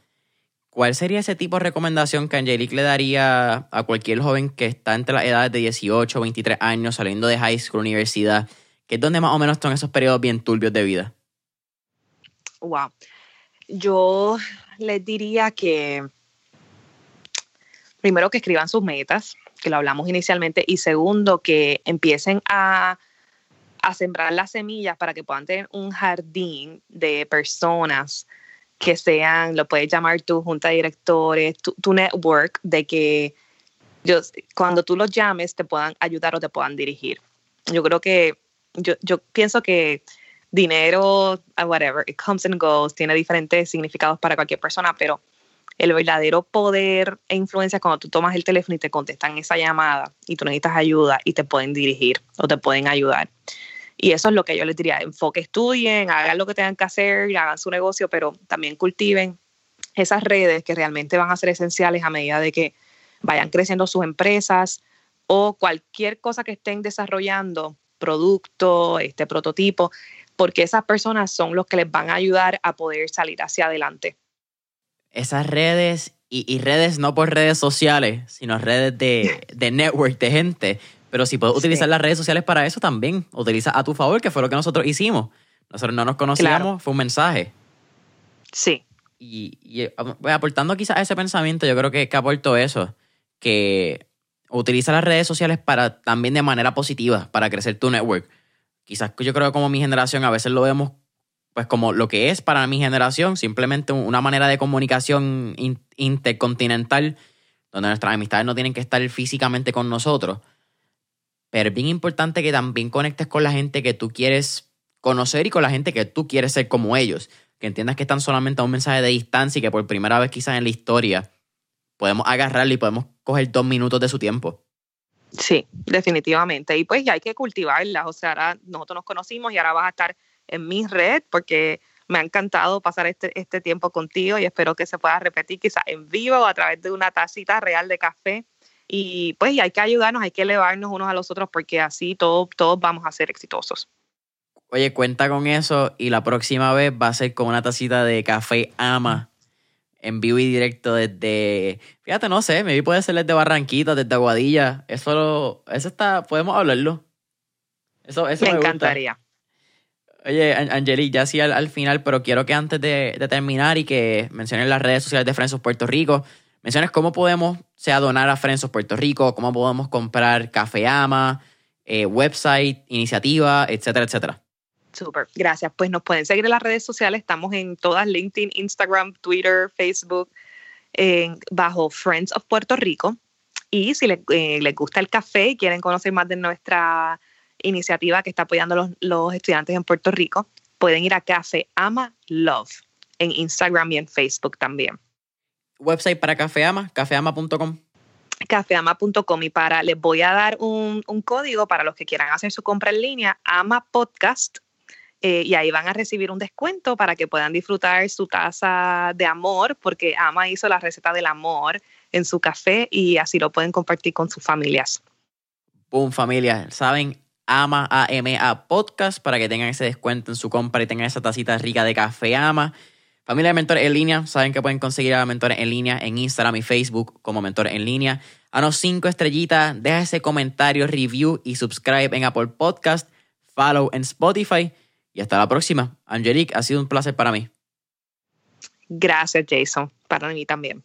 ¿Cuál sería ese tipo de recomendación que Angelique le daría a cualquier joven que está entre las edades de 18 o 23 años, saliendo de high school, universidad, que es donde más o menos están esos periodos bien turbios de vida? Wow. Yo les diría que primero que escriban sus metas, que lo hablamos inicialmente, y segundo que empiecen a, a sembrar las semillas para que puedan tener un jardín de personas que sean, lo puedes llamar tu junta de directores, tu, network, de que yo, cuando tú los llames te puedan ayudar o te puedan dirigir. Yo creo que, yo, yo pienso que dinero, ah, whatever, it comes and goes, tiene diferentes significados para cualquier persona, pero el verdadero poder e influencia cuando tú tomas el teléfono y te contestan esa llamada y tú necesitas ayuda y te pueden dirigir o te pueden ayudar. Y eso es lo que yo les diría, enfoque, estudien, hagan lo que tengan que hacer, hagan su negocio, pero también cultiven esas redes que realmente van a ser esenciales a medida de que vayan creciendo sus empresas o cualquier cosa que estén desarrollando, producto, este prototipo, porque esas personas son los que les van a ayudar a poder salir hacia adelante. Esas redes, y, redes no por redes sociales, sino redes de, de network, de gente, Pero si puedes utilizar las redes sociales para eso también, utiliza a tu favor, que fue lo que nosotros hicimos. Nosotros no nos conocíamos, fue un mensaje. Sí. Y, y, eh, aportando quizás a ese pensamiento, yo creo que, que aporto eso, que utiliza las redes sociales para también de manera positiva, para crecer tu network. Quizás yo creo que como mi generación a veces lo vemos pues como lo que es para mi generación, simplemente una manera de comunicación intercontinental, donde nuestras amistades no tienen que estar físicamente con nosotros. Pero es bien importante que también conectes con la gente que tú quieres conocer y con la gente que tú quieres ser como ellos. Que entiendas que están solamente a un mensaje de distancia y que por primera vez quizás en la historia podemos agarrarle y podemos coger dos minutos de su tiempo. Sí, definitivamente. Y pues ya hay que cultivarlas. O sea, ahora nosotros nos conocimos y ahora vas a estar en mi red porque me ha encantado pasar este, este tiempo contigo y espero que se pueda repetir quizás en vivo o a través de una tacita real de café. Y pues hay que ayudarnos, hay que elevarnos unos a los otros porque así todos, todos vamos a ser exitosos. Oye, cuenta con eso y la próxima vez va a ser con una tacita de café ama en vivo y directo desde, fíjate, no sé, me puede ser desde Barranquita, desde Aguadilla. Eso, eso está, podemos hablarlo. Eso, eso me, encantaría. Oye, Angelique, ya sí al, final, pero quiero que antes de, terminar y que menciones las redes sociales de Frensos Puerto Rico, menciones cómo podemos, sea, donar a Frensos Puerto Rico, cómo podemos comprar Café Ama, eh, website, iniciativa, etcétera, etcétera. Súper, gracias. Pues nos pueden seguir en las redes sociales, estamos en todas, LinkedIn, Instagram, Twitter, Facebook, bajo Friends of Puerto Rico. Y si eh, les gusta el café y quieren conocer más de nuestra iniciativa que está apoyando los, los estudiantes en Puerto Rico, pueden ir a Café Ama Love en Instagram y en Facebook también. Website para Café Ama, cafeama.com. Cafeama.com y para, les voy a dar un, un, código para los que quieran hacer su compra en línea, Ama Podcast, eh, y ahí van a recibir un descuento para que puedan disfrutar su taza de amor, porque Ama hizo la receta del amor en su café y así lo pueden compartir con sus familias. Boom, familia. Saben, Ama AMA Podcast para que tengan ese descuento en su compra y tengan esa tacita rica de café Ama. Familia de Mentores en línea, saben que pueden conseguir a Mentores en línea en Instagram y Facebook como Mentores en línea. A los cinco estrellitas, deja ese comentario, review y subscribe en Apple Podcast, follow en Spotify y hasta la próxima. Angelique, ha sido un placer para mí. Gracias, Jason. Para mí también.